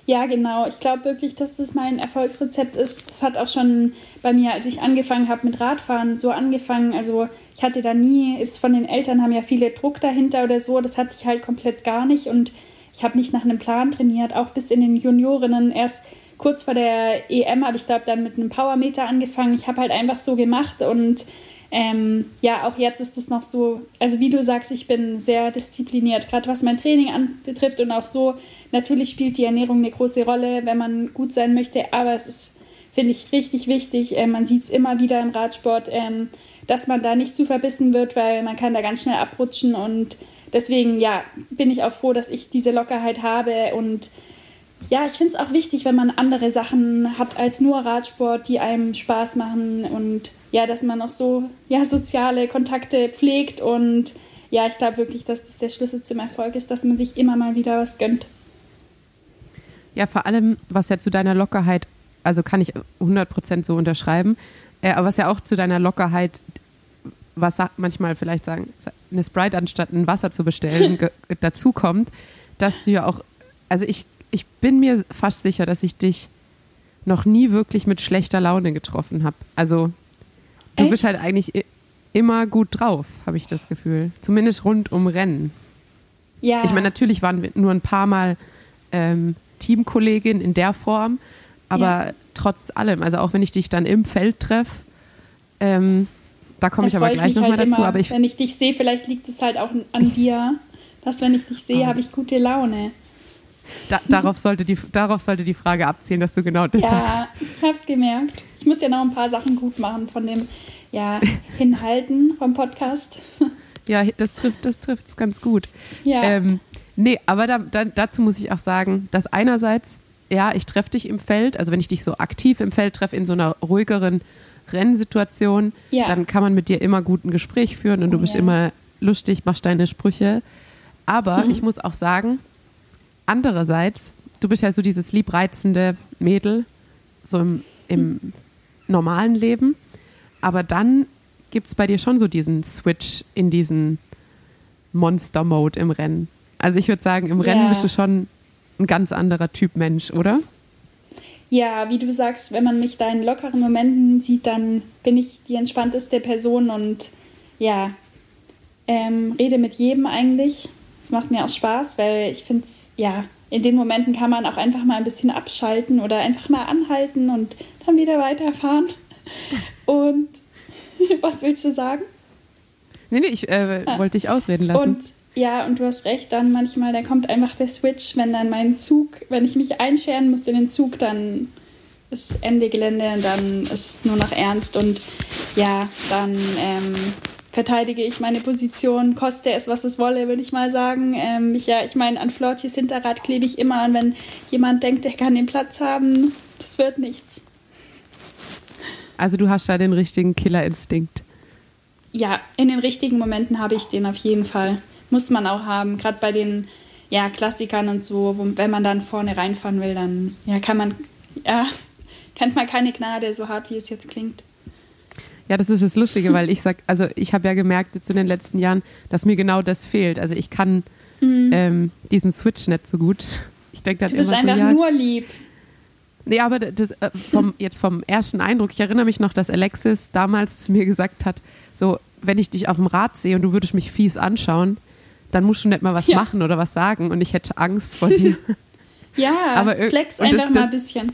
Ja, genau. Ich glaube wirklich, dass das mein Erfolgsrezept ist. Das hat auch schon bei mir, als ich angefangen habe mit Radfahren, so angefangen. Also ich hatte da nie, jetzt von den Eltern haben ja viele Druck dahinter oder so. Das hatte ich halt komplett gar nicht. Und ich habe nicht nach einem Plan trainiert, auch bis in den Juniorinnen. Erst kurz vor der EM habe ich, glaube dann mit einem Powermeter angefangen. Ich habe halt einfach so gemacht und ähm, ja, auch jetzt ist es noch so, also wie du sagst, ich bin sehr diszipliniert, gerade was mein Training anbetrifft und auch so. Natürlich spielt die Ernährung eine große Rolle, wenn man gut sein möchte, aber es ist, finde ich, richtig wichtig. Äh, man sieht es immer wieder im Radsport, ähm, dass man da nicht zu verbissen wird, weil man kann da ganz schnell abrutschen und deswegen, ja, bin ich auch froh, dass ich diese Lockerheit habe und ja, ich finde es auch wichtig, wenn man andere Sachen hat als nur Radsport, die einem Spaß machen und ja, dass man auch so ja, soziale Kontakte pflegt und ja, ich glaube wirklich, dass das der Schlüssel zum Erfolg ist, dass man sich immer mal wieder was gönnt. Ja, vor allem, was ja zu deiner Lockerheit, also kann ich 100% so unterschreiben, äh, aber was ja auch zu deiner Lockerheit, was manchmal vielleicht sagen, eine Sprite anstatt ein Wasser zu bestellen, dazu kommt, dass du ja auch, also ich, ich bin mir fast sicher, dass ich dich noch nie wirklich mit schlechter Laune getroffen habe. Also du Echt? bist halt eigentlich immer gut drauf, habe ich das Gefühl. Zumindest rund um Rennen. Ja. Ich meine, natürlich waren wir nur ein paar Mal ähm, Teamkollegin in der Form, aber Ja. trotz allem, also auch wenn ich dich dann im Feld treffe, ähm, da komme ich aber gleich nochmal halt dazu. immer, Aber ich, wenn ich dich sehe, vielleicht liegt es halt auch an dir, dass wenn ich dich sehe, habe ich gute Laune. Da, darauf, sollte die, darauf sollte die Frage abzielen, dass du genau das sagst. Ja, ich habe es gemerkt. Ich muss ja noch ein paar Sachen gut machen von dem ja, Hinhalten vom Podcast. Ja, das trifft das trifft's ganz gut. Ja. Ähm, nee, aber da, da, dazu muss ich auch sagen, dass einerseits, ja, ich treffe dich im Feld, also wenn ich dich so aktiv im Feld treffe, in so einer ruhigeren Rennsituation, Ja. dann kann man mit dir immer gut ein Gespräch führen und du Oh, bist ja. immer lustig, machst deine Sprüche. Aber Mhm. ich muss auch sagen, andererseits, du bist ja so dieses liebreizende Mädel, so im, im normalen Leben, aber dann gibt es bei dir schon so diesen Switch in diesen Monster-Mode im Rennen. Also ich würde sagen, im Rennen Ja. bist du schon ein ganz anderer Typ Mensch, oder? Ja, wie du sagst, wenn man mich da in lockeren Momenten sieht, dann bin ich die entspannteste Person und ja, ähm, rede mit jedem eigentlich. Es macht mir auch Spaß, weil ich finde es, ja, in den Momenten kann man auch einfach mal ein bisschen abschalten oder einfach mal anhalten und dann wieder weiterfahren. Und was willst du sagen? Nee, nee, ich äh, wollte dich ausreden lassen. Und ja, und du hast recht, dann manchmal, da kommt einfach der Switch, wenn dann mein Zug, wenn ich mich einscheren muss in den Zug, dann ist Ende Gelände und dann ist es nur noch ernst und ja, dann ähm, verteidige ich meine Position, koste es, was es wolle, würde ich mal sagen. Ähm, ich, ja, ich meine, an Flortjes Hinterrad klebe ich immer an, wenn jemand denkt, er kann den Platz haben, das wird nichts. also du hast da den richtigen Killerinstinkt. Ja, in den richtigen Momenten habe ich den auf jeden Fall. Muss man auch haben. Gerade bei den ja, Klassikern und so, wo, wenn man dann vorne reinfahren will, dann ja, kann man, ja, kennt man keine Gnade, so hart wie es jetzt klingt. Ja, das ist das Lustige, weil ich sag, also ich habe ja gemerkt jetzt in den letzten Jahren, dass mir genau das fehlt. Also ich kann ähm, diesen Switch nicht so gut. Ich denke Mhm. Du bist immer einfach so, ja, nur lieb. Nee, aber das, äh, vom, jetzt vom ersten Eindruck, ich erinnere mich noch, dass Alexis damals zu mir gesagt hat, so, wenn ich dich auf dem Rad sehe und du würdest mich fies anschauen, dann musst du nicht mal was Ja. machen oder was sagen und ich hätte Angst vor dir. Ja, Aber flex und das- einfach mal ein bisschen.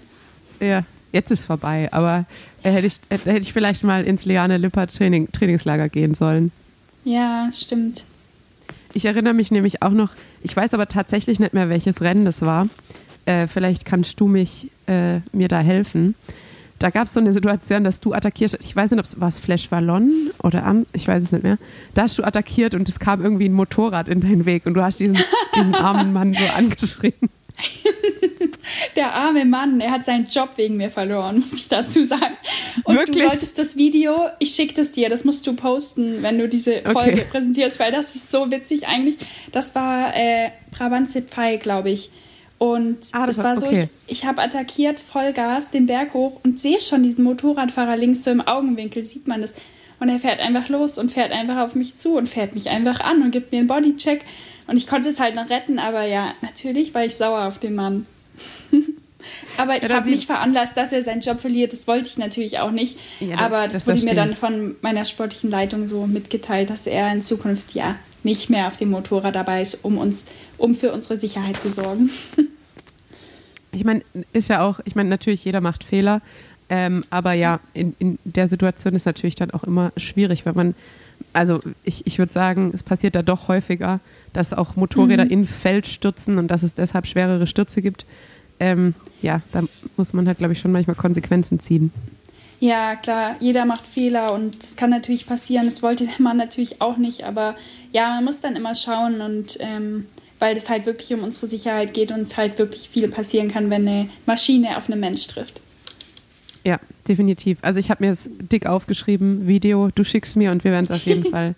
ja, jetzt ist vorbei, aber äh, hätte ich, hätte ich vielleicht mal ins Leane Lipper Training, Trainingslager gehen sollen. Ja, stimmt. Ich erinnere mich nämlich auch noch, ich weiß aber tatsächlich nicht mehr, welches Rennen das war. Äh, vielleicht kannst du mich, äh, mir da helfen. Da gab es so eine Situation, dass du attackierst, ich weiß nicht, ob es war Flash Ballon oder Am, ich weiß es nicht mehr. Da hast du attackiert und es kam irgendwie ein Motorrad in deinen Weg und du hast diesen, diesen armen Mann so angeschrien. Der arme Mann, er hat seinen Job wegen mir verloren, muss ich dazu sagen. Und Wirklich? du solltest das Video, ich schicke das dir, das musst du posten, wenn du diese Folge Okay. präsentierst, weil das ist so witzig eigentlich. Das war äh, Brabantse Pfeil, glaube ich. Und Ah, das es war- war so, okay. ich, ich habe attackiert, Vollgas, den Berg hoch und sehe schon diesen Motorradfahrer links so im Augenwinkel, sieht man das. Und er fährt einfach los und fährt einfach auf mich zu und fährt mich einfach an und gibt mir einen Bodycheck. Und ich konnte es halt noch retten, aber ja, natürlich war ich sauer auf den Mann. aber ich da habe nicht veranlasst, dass er seinen Job verliert. Das wollte ich natürlich auch nicht. Ja, aber das das, wurde mir dann von meiner sportlichen Leitung so mitgeteilt, dass er in Zukunft ja nicht mehr auf dem Motorrad dabei ist, um uns, um für unsere Sicherheit zu sorgen. Ich meine, ist ja auch, ich meine, natürlich jeder macht Fehler, ähm, aber ja, in, in der Situation ist natürlich dann auch immer schwierig, wenn man, also ich, ich würde sagen, es passiert da doch häufiger, dass auch Motorräder ins Feld stürzen und dass es deshalb schwerere Stürze gibt. Ähm, ja, da muss man halt, glaube ich, schon manchmal Konsequenzen ziehen. Ja, klar, jeder macht Fehler und das kann natürlich passieren. Das wollte Mann natürlich auch nicht, aber ja, man muss dann immer schauen und ähm, weil es halt wirklich um unsere Sicherheit geht und es halt wirklich viel passieren kann, wenn eine Maschine auf einen Mensch trifft. Ja, definitiv. Also ich habe mir das dick aufgeschrieben, Video, du schickst mir und wir werden es auf jeden Fall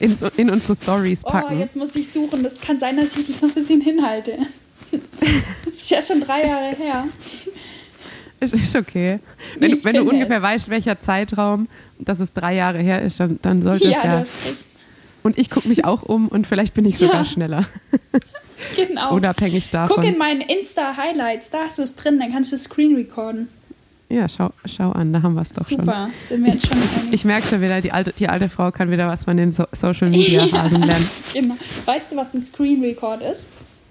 jetzt in, in unsere Stories Oh, packen. jetzt muss ich suchen. Das kann sein, dass ich dich noch ein bisschen hinhalte. Das ist ja schon drei Jahre her. Ist, ist okay. Wenn, du- wenn du ungefähr es. weißt, welcher Zeitraum, dass es drei Jahre her ist, dann, dann sollte Ja, es ja. hast recht. Und ich gucke mich auch um und vielleicht bin ich sogar Ja. schneller. Genau. Unabhängig davon. Guck in meinen Insta-Highlights, da ist es drin, dann kannst du Screen recorden. Ja, schau, schau an, da haben wir es doch. Super, schon einig. Ich merke schon wieder, die alte, die alte Frau kann wieder was von den so Social Media Hasen lernen. Genau. Weißt du, was ein Screen Record ist?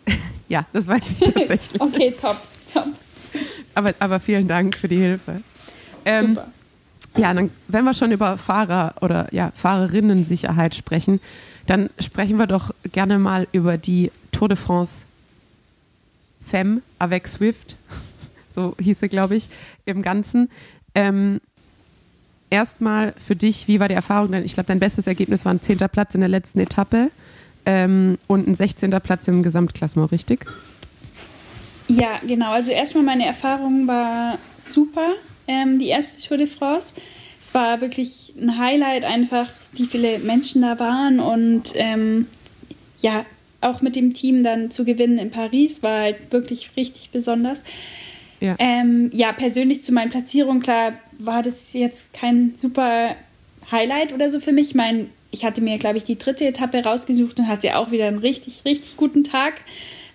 Ja, das weiß ich tatsächlich. okay, top, top. aber, aber vielen Dank für die Hilfe. Ähm, Super. Ja, dann, wenn wir schon über Fahrer oder ja, Fahrerinnen-Sicherheit sprechen, dann sprechen wir doch gerne mal über die Tour de France Femme avec Swift. So hieß sie, glaube ich, im Ganzen. Ähm, Erstmal für dich, wie war die Erfahrung? Ich glaube, dein bestes Ergebnis war ein 10. Platz in der letzten Etappe ähm, und ein 16. Platz im Gesamtklassement, richtig? Ja, genau. Also erstmal meine Erfahrung war super, ähm, die erste Tour de France. Es war wirklich ein Highlight einfach, wie viele Menschen da waren und ähm, ja, auch mit dem Team dann zu gewinnen in Paris war halt wirklich richtig besonders. Ja. Ähm, ja, persönlich zu meinen Platzierungen, klar, war das jetzt kein super Highlight oder so für mich. Ich meine, ich hatte mir, glaube ich, die dritte Etappe rausgesucht und hatte auch wieder einen richtig, richtig guten Tag.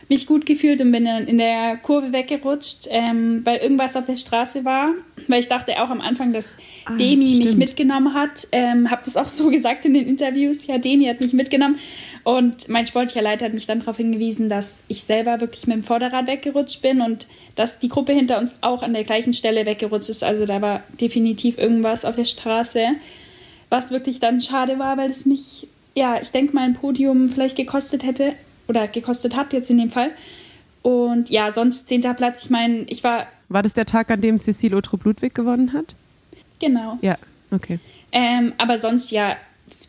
Hab mich gut gefühlt und bin dann in der Kurve weggerutscht, ähm, weil irgendwas auf der Straße war. Weil ich dachte auch am Anfang, dass Ah, Demi mich stimmt. mitgenommen hat. Ähm, habe das auch so gesagt in den Interviews. Ja, Demi hat mich mitgenommen. Und mein sportlicher Leiter hat mich dann darauf hingewiesen, dass ich selber wirklich mit dem Vorderrad weggerutscht bin und dass die Gruppe hinter uns auch an der gleichen Stelle weggerutscht ist. Also da war definitiv irgendwas auf der Straße, was wirklich dann schade war, weil es mich, ja, ich denke mal, ein Podium vielleicht gekostet hätte oder gekostet hat jetzt in dem Fall. Und ja, sonst zehnter Platz. Ich meine, ich war, War das der Tag, an dem Cecile Otrup-Ludwig gewonnen hat? genau. Ja, okay. Ähm, aber sonst ja,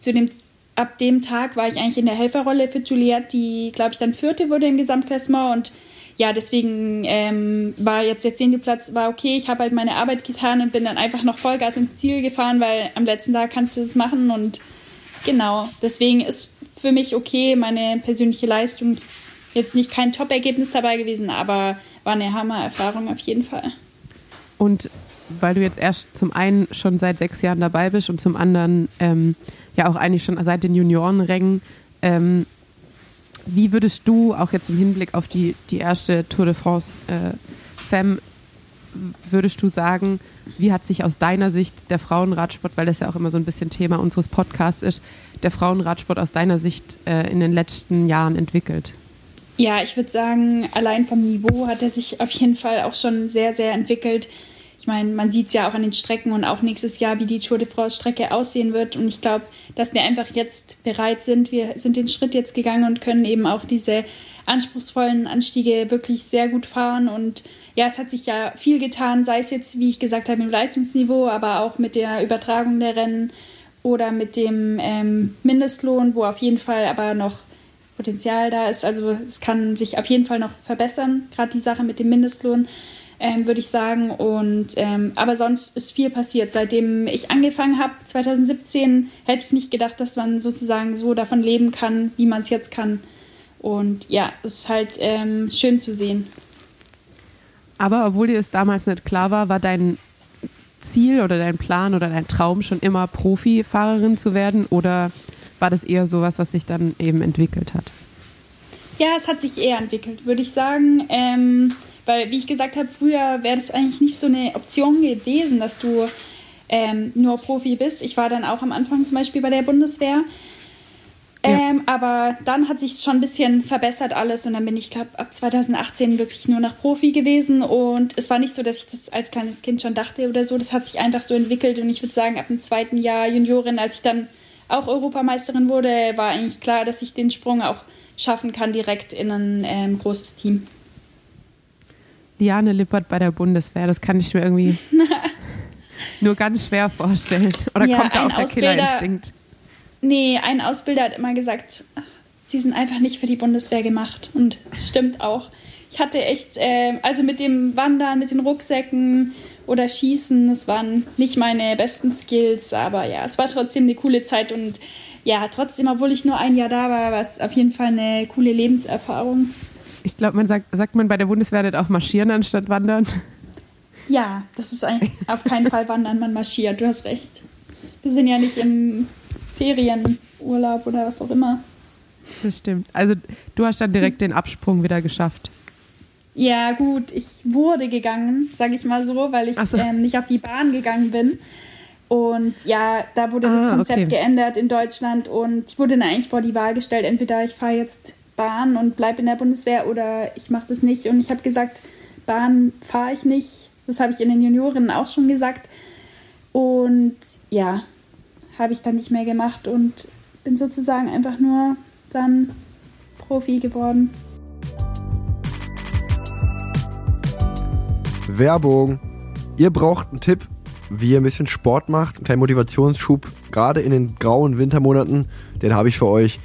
zu dem, ab dem Tag war ich eigentlich in der Helferrolle für Juliette, die, glaube ich, dann vierte wurde im Gesamtklassement. Und ja, deswegen ähm, war jetzt der zehnte Platz, war okay, ich habe halt meine Arbeit getan und bin dann einfach noch Vollgas ins Ziel gefahren, weil am letzten Tag kannst du das machen. Und genau, deswegen ist für mich okay, meine persönliche Leistung. Jetzt nicht kein Top-Ergebnis dabei gewesen, aber war eine Hammer-Erfahrung auf jeden Fall. Und weil du jetzt erst zum einen schon seit sechs Jahren dabei bist und zum anderen ähm, ja auch eigentlich schon seit den Juniorenrängen, ähm, wie würdest du auch jetzt im Hinblick auf die, die erste Tour de France äh, Femme, würdest du sagen, wie hat sich aus deiner Sicht der Frauenradsport, weil das ja auch immer so ein bisschen Thema unseres Podcasts ist, der Frauenradsport aus deiner Sicht äh, in den letzten Jahren entwickelt? Ja, ich würde sagen, allein vom Niveau hat er sich auf jeden Fall auch schon sehr, sehr entwickelt. Ich meine, man sieht es ja auch an den Strecken und auch nächstes Jahr, wie die Tour de France-Strecke aussehen wird. Und ich glaube, dass wir einfach jetzt bereit sind. Wir sind den Schritt jetzt gegangen und können eben auch diese anspruchsvollen Anstiege wirklich sehr gut fahren. Und ja, es hat sich ja viel getan, sei es jetzt, wie ich gesagt habe, im Leistungsniveau, aber auch mit der Übertragung der Rennen oder mit dem ähm, Mindestlohn, wo auf jeden Fall aber noch Potenzial da ist. Also es kann sich auf jeden Fall noch verbessern, gerade die Sache mit dem Mindestlohn, ähm, würde ich sagen. Und ähm, aber sonst ist viel passiert. Seitdem ich angefangen habe, 2017, hätte ich nicht gedacht, dass man sozusagen so davon leben kann, wie man es jetzt kann. Und ja, es ist halt ähm, schön zu sehen. Aber obwohl dir das damals nicht klar war, war dein Ziel oder dein Plan oder dein Traum schon immer Profifahrerin zu werden oder war das eher sowas, was sich dann eben entwickelt hat? Ja, es hat sich eher entwickelt, würde ich sagen. Ähm, weil, wie ich gesagt habe, früher wäre das eigentlich nicht so eine Option gewesen, dass du ähm, nur Profi bist. Ich war dann auch am Anfang zum Beispiel bei der Bundeswehr. Ähm, aber dann hat sich schon ein bisschen verbessert alles und dann bin ich, glaube ab 2018 wirklich nur noch Profi gewesen und es war nicht so, dass ich das als kleines Kind schon dachte oder so. Das hat sich einfach so entwickelt und ich würde sagen, ab dem zweiten Jahr Juniorin, als ich dann auch Europameisterin wurde, war eigentlich klar, dass ich den Sprung auch schaffen kann direkt in ein ähm, großes Team. Liane Lippert bei der Bundeswehr, das kann ich mir irgendwie nur ganz schwer vorstellen. Oder Ja, kommt da auch der Killerinstinkt? Nee, ein Ausbilder hat immer gesagt, sie sind einfach nicht für die Bundeswehr gemacht. Und es stimmt auch. Ich hatte echt, äh, also mit dem Wandern, mit den Rucksäcken oder Schießen, das waren nicht meine besten Skills, aber ja, es war trotzdem eine coole Zeit und ja, trotzdem, obwohl ich nur ein Jahr da war, war es auf jeden Fall eine coole Lebenserfahrung. Ich glaube, man sagt, sagt man bei der Bundeswehr nicht auch marschieren anstatt wandern? Ja, das ist ein, auf keinen Fall wandern, man marschiert, du hast recht. Wir sind ja nicht im Ferienurlaub Urlaub oder was auch immer. Das stimmt. Also du hast dann direkt den Absprung wieder geschafft. Ja, gut, ich wurde gegangen, sage ich mal so, weil ich so. ähm, nicht auf die Bahn gegangen bin. Und ja, da wurde das Ah, Konzept okay. geändert in Deutschland und ich wurde dann eigentlich vor die Wahl gestellt, entweder ich fahre jetzt Bahn und bleibe in der Bundeswehr oder ich mache das nicht. Und ich habe gesagt, Bahn fahre ich nicht. Das habe ich in den Juniorinnen auch schon gesagt. Und ja, habe ich dann nicht mehr gemacht und bin sozusagen einfach nur dann Profi geworden. Werbung. Ihr braucht einen Tipp, wie ihr ein bisschen Sport macht, einen kleinen Motivationsschub, gerade in den grauen Wintermonaten, den habe ich für euch.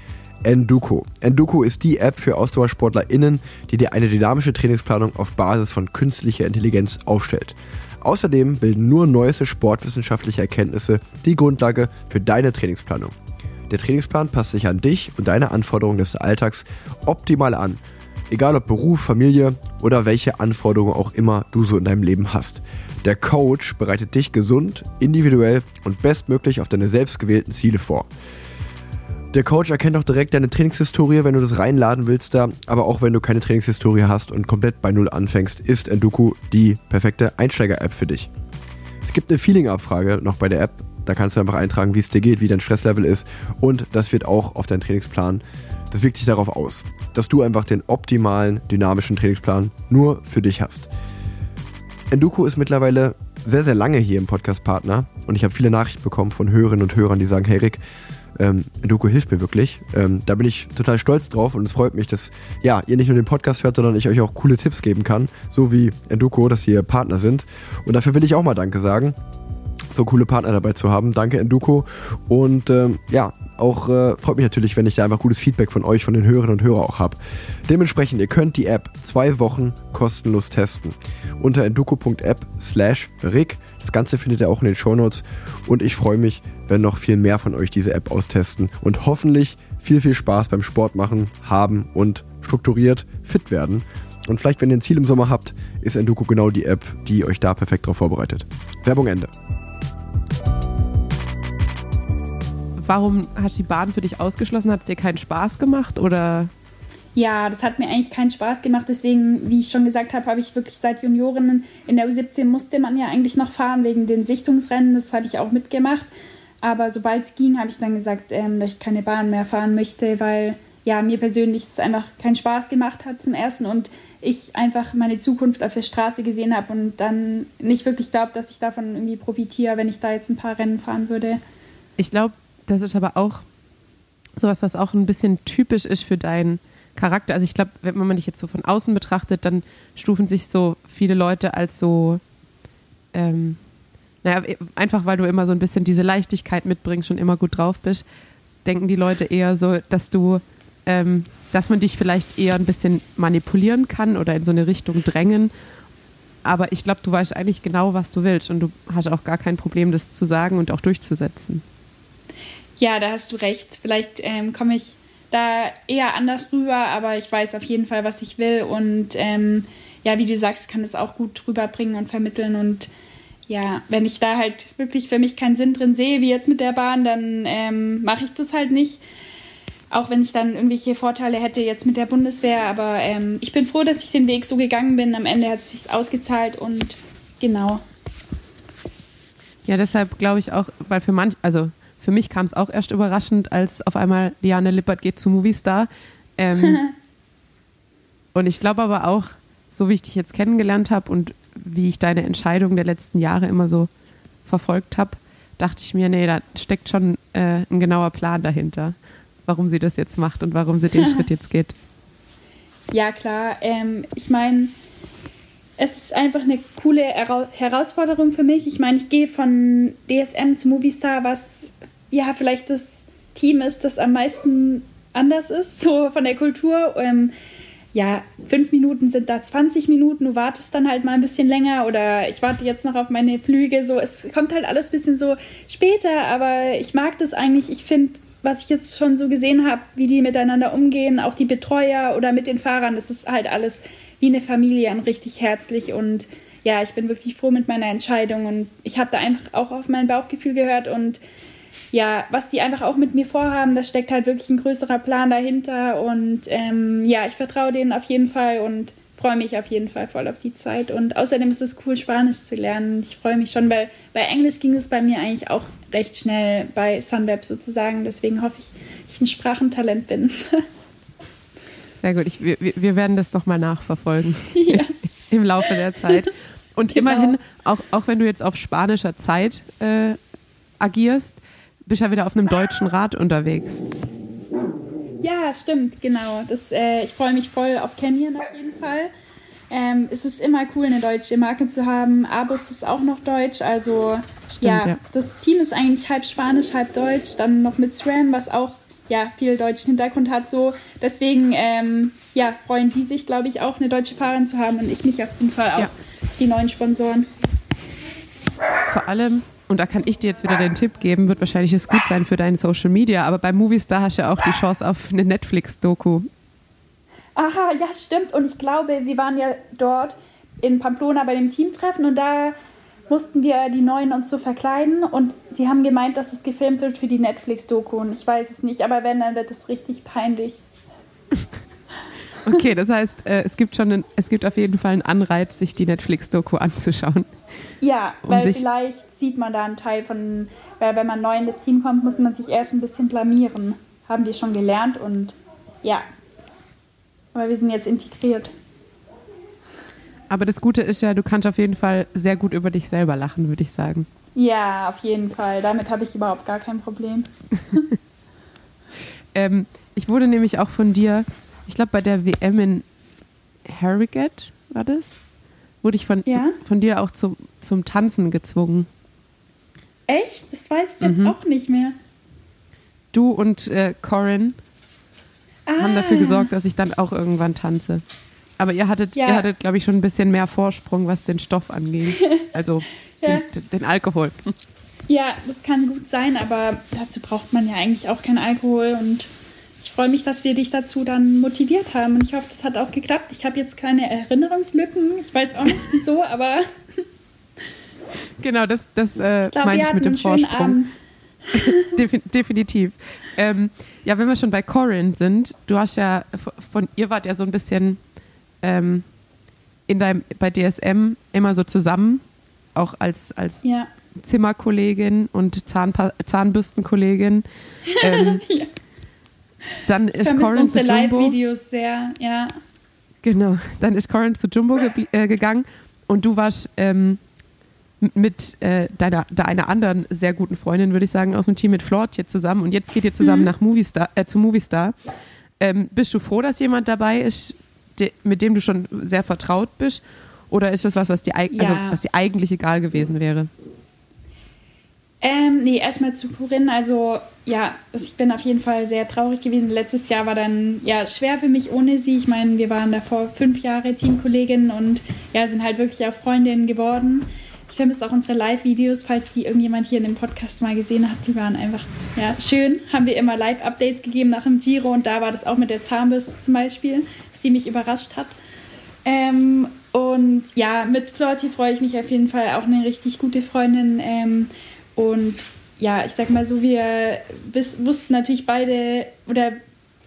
Enduko. Enduko ist die App für AusdauersportlerInnen, die dir eine dynamische Trainingsplanung auf Basis von künstlicher Intelligenz aufstellt. Außerdem bilden nur neueste sportwissenschaftliche Erkenntnisse die Grundlage für deine Trainingsplanung. Der Trainingsplan passt sich an dich und deine Anforderungen des Alltags optimal an. Egal ob Beruf, Familie oder welche Anforderungen auch immer du so in deinem Leben hast. Der Coach bereitet dich gesund, individuell und bestmöglich auf deine selbstgewählten Ziele vor. Der Coach erkennt auch direkt deine Trainingshistorie, wenn du das reinladen willst da, aber auch wenn du keine Trainingshistorie hast und komplett bei Null anfängst, ist Enduku die perfekte Einsteiger-App für dich. Es gibt eine Feeling-Abfrage noch bei der App, da kannst du einfach eintragen, wie es dir geht, wie dein Stresslevel ist und das wird auch auf deinen Trainingsplan, das wirkt sich darauf aus, dass du einfach den optimalen, dynamischen Trainingsplan nur für dich hast. Enduko ist mittlerweile sehr, sehr lange hier im Podcast-Partner und ich habe viele Nachrichten bekommen von Hörerinnen und Hörern, die sagen, hey Rick, ähm, Enduko hilft mir wirklich. Ähm, da bin ich total stolz drauf und es freut mich, dass ja, ihr nicht nur den Podcast hört, sondern ich euch auch coole Tipps geben kann, so wie Enduko, dass ihr Partner sind. Und dafür will ich auch mal Danke sagen, so coole Partner dabei zu haben. Danke Enduko und ähm, ja, auch äh, freut mich natürlich, wenn ich da einfach gutes Feedback von euch, von den Hörerinnen und Hörern auch habe. Dementsprechend, ihr könnt die App zwei Wochen kostenlos testen. Unter enduko.app slash rick. Das Ganze findet ihr auch in den Shownotes. Und ich freue mich, wenn noch viel mehr von euch diese App austesten und hoffentlich viel, viel Spaß beim Sport machen, haben und strukturiert fit werden. Und vielleicht, wenn ihr ein Ziel im Sommer habt, ist Enduko genau die App, die euch da perfekt darauf vorbereitet. Werbung Ende. Warum hat die Bahn für dich ausgeschlossen? Hat es dir keinen Spaß gemacht oder? Ja, das hat mir eigentlich keinen Spaß gemacht. Deswegen, wie ich schon gesagt habe, habe ich wirklich seit Juniorinnen in der U17 musste man ja eigentlich noch fahren wegen den Sichtungsrennen. Das habe ich auch mitgemacht. Aber sobald es ging, habe ich dann gesagt, ähm, dass ich keine Bahn mehr fahren möchte, weil ja mir persönlich es einfach keinen Spaß gemacht hat zum ersten und ich einfach meine Zukunft auf der Straße gesehen habe und dann nicht wirklich glaube, dass ich davon irgendwie profitiere, wenn ich da jetzt ein paar Rennen fahren würde. Ich glaube, das ist aber auch sowas, was auch ein bisschen typisch ist für deinen Charakter. Also ich glaube, wenn man dich jetzt so von außen betrachtet, dann stufen sich so viele Leute als so, ähm, naja, einfach weil du immer so ein bisschen diese Leichtigkeit mitbringst und immer gut drauf bist, denken die Leute eher so, dass du, ähm, dass man dich vielleicht eher ein bisschen manipulieren kann oder in so eine Richtung drängen. Aber ich glaube, du weißt eigentlich genau, was du willst und du hast auch gar kein Problem, das zu sagen und auch durchzusetzen. Ja, da hast du recht. Vielleicht ähm, komme ich da eher anders rüber, aber ich weiß auf jeden Fall, was ich will und ähm, ja, wie du sagst, kann es auch gut rüberbringen und vermitteln und ja, wenn ich da halt wirklich für mich keinen Sinn drin sehe, wie jetzt mit der Bahn, dann ähm, mache ich das halt nicht. Auch wenn ich dann irgendwelche Vorteile hätte jetzt mit der Bundeswehr, aber ähm, ich bin froh, dass ich den Weg so gegangen bin. Am Ende hat es sich ausgezahlt und genau. Ja, deshalb glaube ich auch, weil für manch, also für mich kam es auch erst überraschend, als auf einmal Liane Lippert geht zu Movistar. Ähm, und ich glaube aber auch, so wie ich dich jetzt kennengelernt habe und wie ich deine Entscheidung der letzten Jahre immer so verfolgt habe, dachte ich mir, nee, da steckt schon äh, ein genauer Plan dahinter, warum sie das jetzt macht und warum sie den Schritt jetzt geht. Ja, klar. Ähm, ich meine, es ist einfach eine coole Hera Herausforderung für mich. Ich meine, ich gehe von DSM zu Movistar, was ja vielleicht das Team ist, das am meisten anders ist, so von der Kultur. Ähm, ja, fünf Minuten sind da 20 Minuten, du wartest dann halt mal ein bisschen länger oder ich warte jetzt noch auf meine Flüge. So, es kommt halt alles ein bisschen so später, aber ich mag das eigentlich. Ich finde, was ich jetzt schon so gesehen habe, wie die miteinander umgehen, auch die Betreuer oder mit den Fahrern, das ist halt alles wie eine Familie und richtig herzlich und ja, ich bin wirklich froh mit meiner Entscheidung und ich habe da einfach auch auf mein Bauchgefühl gehört und ja, was die einfach auch mit mir vorhaben, da steckt halt wirklich ein größerer Plan dahinter und ähm, ja, ich vertraue denen auf jeden Fall und freue mich auf jeden Fall voll auf die Zeit. Und außerdem ist es cool, Spanisch zu lernen. Ich freue mich schon, weil bei Englisch ging es bei mir eigentlich auch recht schnell bei Sunweb sozusagen. Deswegen hoffe ich, ich ein Sprachentalent bin. Sehr gut. Ich, wir, wir werden das nochmal nachverfolgen ja. im Laufe der Zeit. Und genau. immerhin, auch, auch wenn du jetzt auf spanischer Zeit äh, agierst, bist ja wieder auf einem deutschen Rad unterwegs. Ja, stimmt, genau. Das, äh, ich freue mich voll auf Canyon auf jeden Fall. Ähm, es ist immer cool, eine deutsche Marke zu haben. Abus ist auch noch deutsch, also stimmt, ja, ja, das Team ist eigentlich halb spanisch, halb deutsch. Dann noch mit SRAM, was auch ja, viel deutschen Hintergrund hat. So. Deswegen ähm, ja, freuen die sich, glaube ich, auch eine deutsche Fahrerin zu haben und ich mich auf jeden Fall auch, ja. die neuen Sponsoren. Vor allem und da kann ich dir jetzt wieder den Tipp geben, wird wahrscheinlich es gut sein für deine Social Media, aber bei Movistar hast du ja auch die Chance auf eine Netflix-Doku. Aha, ja, stimmt. Und ich glaube, wir waren ja dort in Pamplona bei dem Teamtreffen und da mussten wir die Neuen uns so verkleiden und sie haben gemeint, dass es gefilmt wird für die Netflix-Doku und ich weiß es nicht, aber wenn, dann wird es richtig peinlich. okay, das heißt, äh, es gibt schon einen, es gibt auf jeden Fall einen Anreiz, sich die Netflix-Doku anzuschauen. Ja, um weil vielleicht sieht man da einen Teil von, weil wenn man neu in das Team kommt, muss man sich erst ein bisschen blamieren. Haben wir schon gelernt und ja. Aber wir sind jetzt integriert. Aber das Gute ist ja, du kannst auf jeden Fall sehr gut über dich selber lachen, würde ich sagen. Ja, auf jeden Fall. Damit habe ich überhaupt gar kein Problem. ähm, ich wurde nämlich auch von dir, ich glaube bei der WM in Harrogate war das, wurde ich von, ja? von dir auch zum, zum Tanzen gezwungen. Echt? Das weiß ich jetzt mhm. auch nicht mehr. Du und äh, Corin ah. haben dafür gesorgt, dass ich dann auch irgendwann tanze. Aber ihr hattet, ja. hattet, glaube ich, schon ein bisschen mehr Vorsprung, was den Stoff angeht. Also ja. den, den, Alkohol. Ja, das kann gut sein, aber dazu braucht man ja eigentlich auch keinen Alkohol und freue mich, dass wir dich dazu dann motiviert haben und ich hoffe, das hat auch geklappt. Ich habe jetzt keine Erinnerungslücken. Ich weiß auch nicht wieso, aber. Genau, das, das äh, ich meine ich mit dem Vorsprung. Definitiv. Ähm, ja, wenn wir schon bei Corin sind, du hast ja, von ihr wart ja so ein bisschen ähm, in deinem, bei DSM immer so zusammen, auch als, als ja. Zimmerkollegin und Zahnpa Zahnbürstenkollegin. Ähm, ja. Dann ich ist Corin zu Jumbo. Live-Videos sehr, ja. Genau, dann ist Corin zu Jumbo ge äh, gegangen und du warst ähm, mit äh, deiner, deiner anderen sehr guten Freundin, würde ich sagen, aus dem Team mit Flortje zusammen und jetzt geht ihr zusammen mhm. nach Movistar, äh, zu Movistar. Ähm, bist du froh, dass jemand dabei ist, de, mit dem du schon sehr vertraut bist? Oder ist das was, was dir, also, was dir eigentlich egal gewesen wäre? Ähm, nee, erstmal zu Corinne. Also, ja, ich bin auf jeden Fall sehr traurig gewesen. Letztes Jahr war dann ja schwer für mich ohne sie. Ich meine, wir waren davor fünf Jahre Teamkolleginnen und ja, sind halt wirklich auch Freundinnen geworden. Ich vermisse auch unsere Live-Videos, falls die irgendjemand hier in dem Podcast mal gesehen hat. Die waren einfach ja, schön. Haben wir immer Live-Updates gegeben nach dem Giro und da war das auch mit der Zahnbürste zum Beispiel, dass die mich überrascht hat. Ähm, und ja, mit Florti freue ich mich auf jeden Fall auch eine richtig gute Freundin. Ähm, und ja, ich sag mal so, wir wussten natürlich beide, oder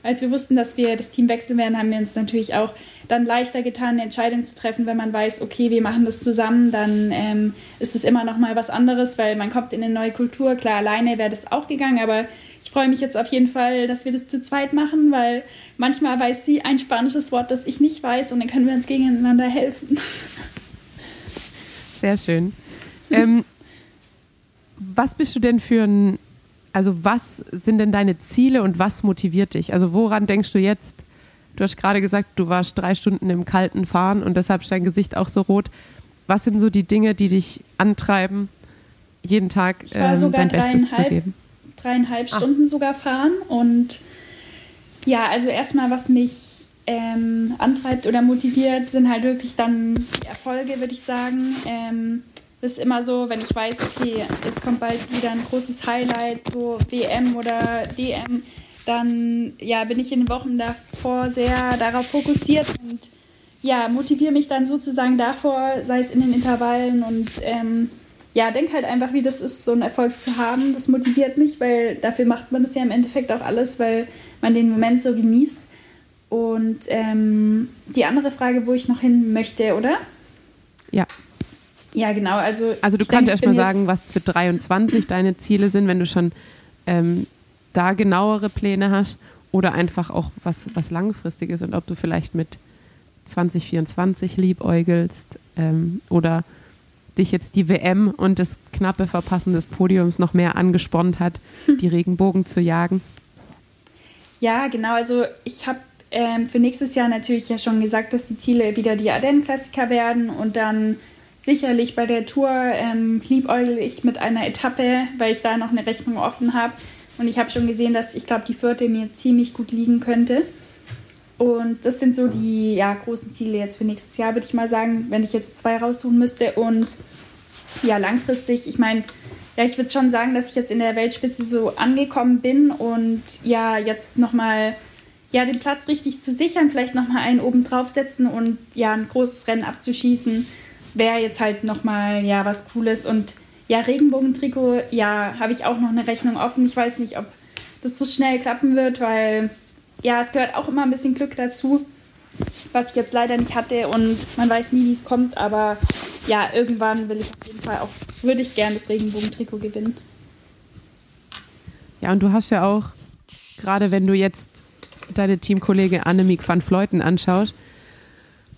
als wir wussten, dass wir das Team wechseln werden, haben wir uns natürlich auch dann leichter getan, eine Entscheidung zu treffen, wenn man weiß, okay, wir machen das zusammen, dann ähm, ist es immer noch mal was anderes, weil man kommt in eine neue Kultur. Klar, alleine wäre das auch gegangen, aber ich freue mich jetzt auf jeden Fall, dass wir das zu zweit machen, weil manchmal weiß sie ein spanisches Wort, das ich nicht weiß und dann können wir uns gegeneinander helfen. Sehr schön. ähm, was bist du denn für ein, also was sind denn deine Ziele und was motiviert dich? Also woran denkst du jetzt? Du hast gerade gesagt, du warst drei Stunden im kalten Fahren und deshalb ist dein Gesicht auch so rot. Was sind so die Dinge, die dich antreiben, jeden Tag ähm, dein Bestes zu geben? Dreieinhalb Ach. Stunden sogar fahren und ja, also erstmal, was mich ähm, antreibt oder motiviert, sind halt wirklich dann die Erfolge, würde ich sagen. Ähm, das ist immer so, wenn ich weiß, okay, jetzt kommt bald wieder ein großes Highlight, so WM oder DM, dann ja, bin ich in den Wochen davor sehr darauf fokussiert und ja, motiviere mich dann sozusagen davor, sei es in den Intervallen und ähm, ja, denk halt einfach, wie das ist, so einen Erfolg zu haben. Das motiviert mich, weil dafür macht man das ja im Endeffekt auch alles, weil man den Moment so genießt. Und ähm, die andere Frage, wo ich noch hin möchte, oder? Ja. Ja, genau. Also, Also du kannst denk, ich erst mal bin sagen, was für 23 deine Ziele sind, wenn du schon ähm, da genauere Pläne hast oder einfach auch was, was langfristiges und ob du vielleicht mit 2024 liebäugelst ähm, oder dich jetzt die WM und das knappe Verpassen des Podiums noch mehr angespornt hat, die Regenbogen zu jagen. Ja, genau. Also ich habe ähm, für nächstes Jahr natürlich ja schon gesagt, dass die Ziele wieder die Ardennen-Klassiker werden und dann sicherlich bei der Tour ähm, liebäugel ich mit einer Etappe, weil ich da noch eine Rechnung offen habe. Und ich habe schon gesehen, dass ich glaube, die vierte mir ziemlich gut liegen könnte. Und das sind so die ja, großen Ziele jetzt für nächstes Jahr, würde ich mal sagen, wenn ich jetzt zwei raussuchen müsste. Und ja, langfristig, ich meine, ja, ich würde schon sagen, dass ich jetzt in der Weltspitze so angekommen bin und ja, jetzt nochmal ja, den Platz richtig zu sichern, vielleicht nochmal einen oben draufsetzen und ja, ein großes Rennen abzuschießen, wäre jetzt halt nochmal ja, was Cooles. Und ja, Regenbogentrikot, ja, habe ich auch noch eine Rechnung offen. Ich weiß nicht, ob das so schnell klappen wird, weil ja, es gehört auch immer ein bisschen Glück dazu, was ich jetzt leider nicht hatte und man weiß nie, wie es kommt, aber ja, irgendwann will ich auf jeden Fall auch, würde ich gern das Regenbogentrikot gewinnen. Ja, und du hast ja auch, gerade wenn du jetzt deine Teamkollege Annemiek van Fleuten anschaust,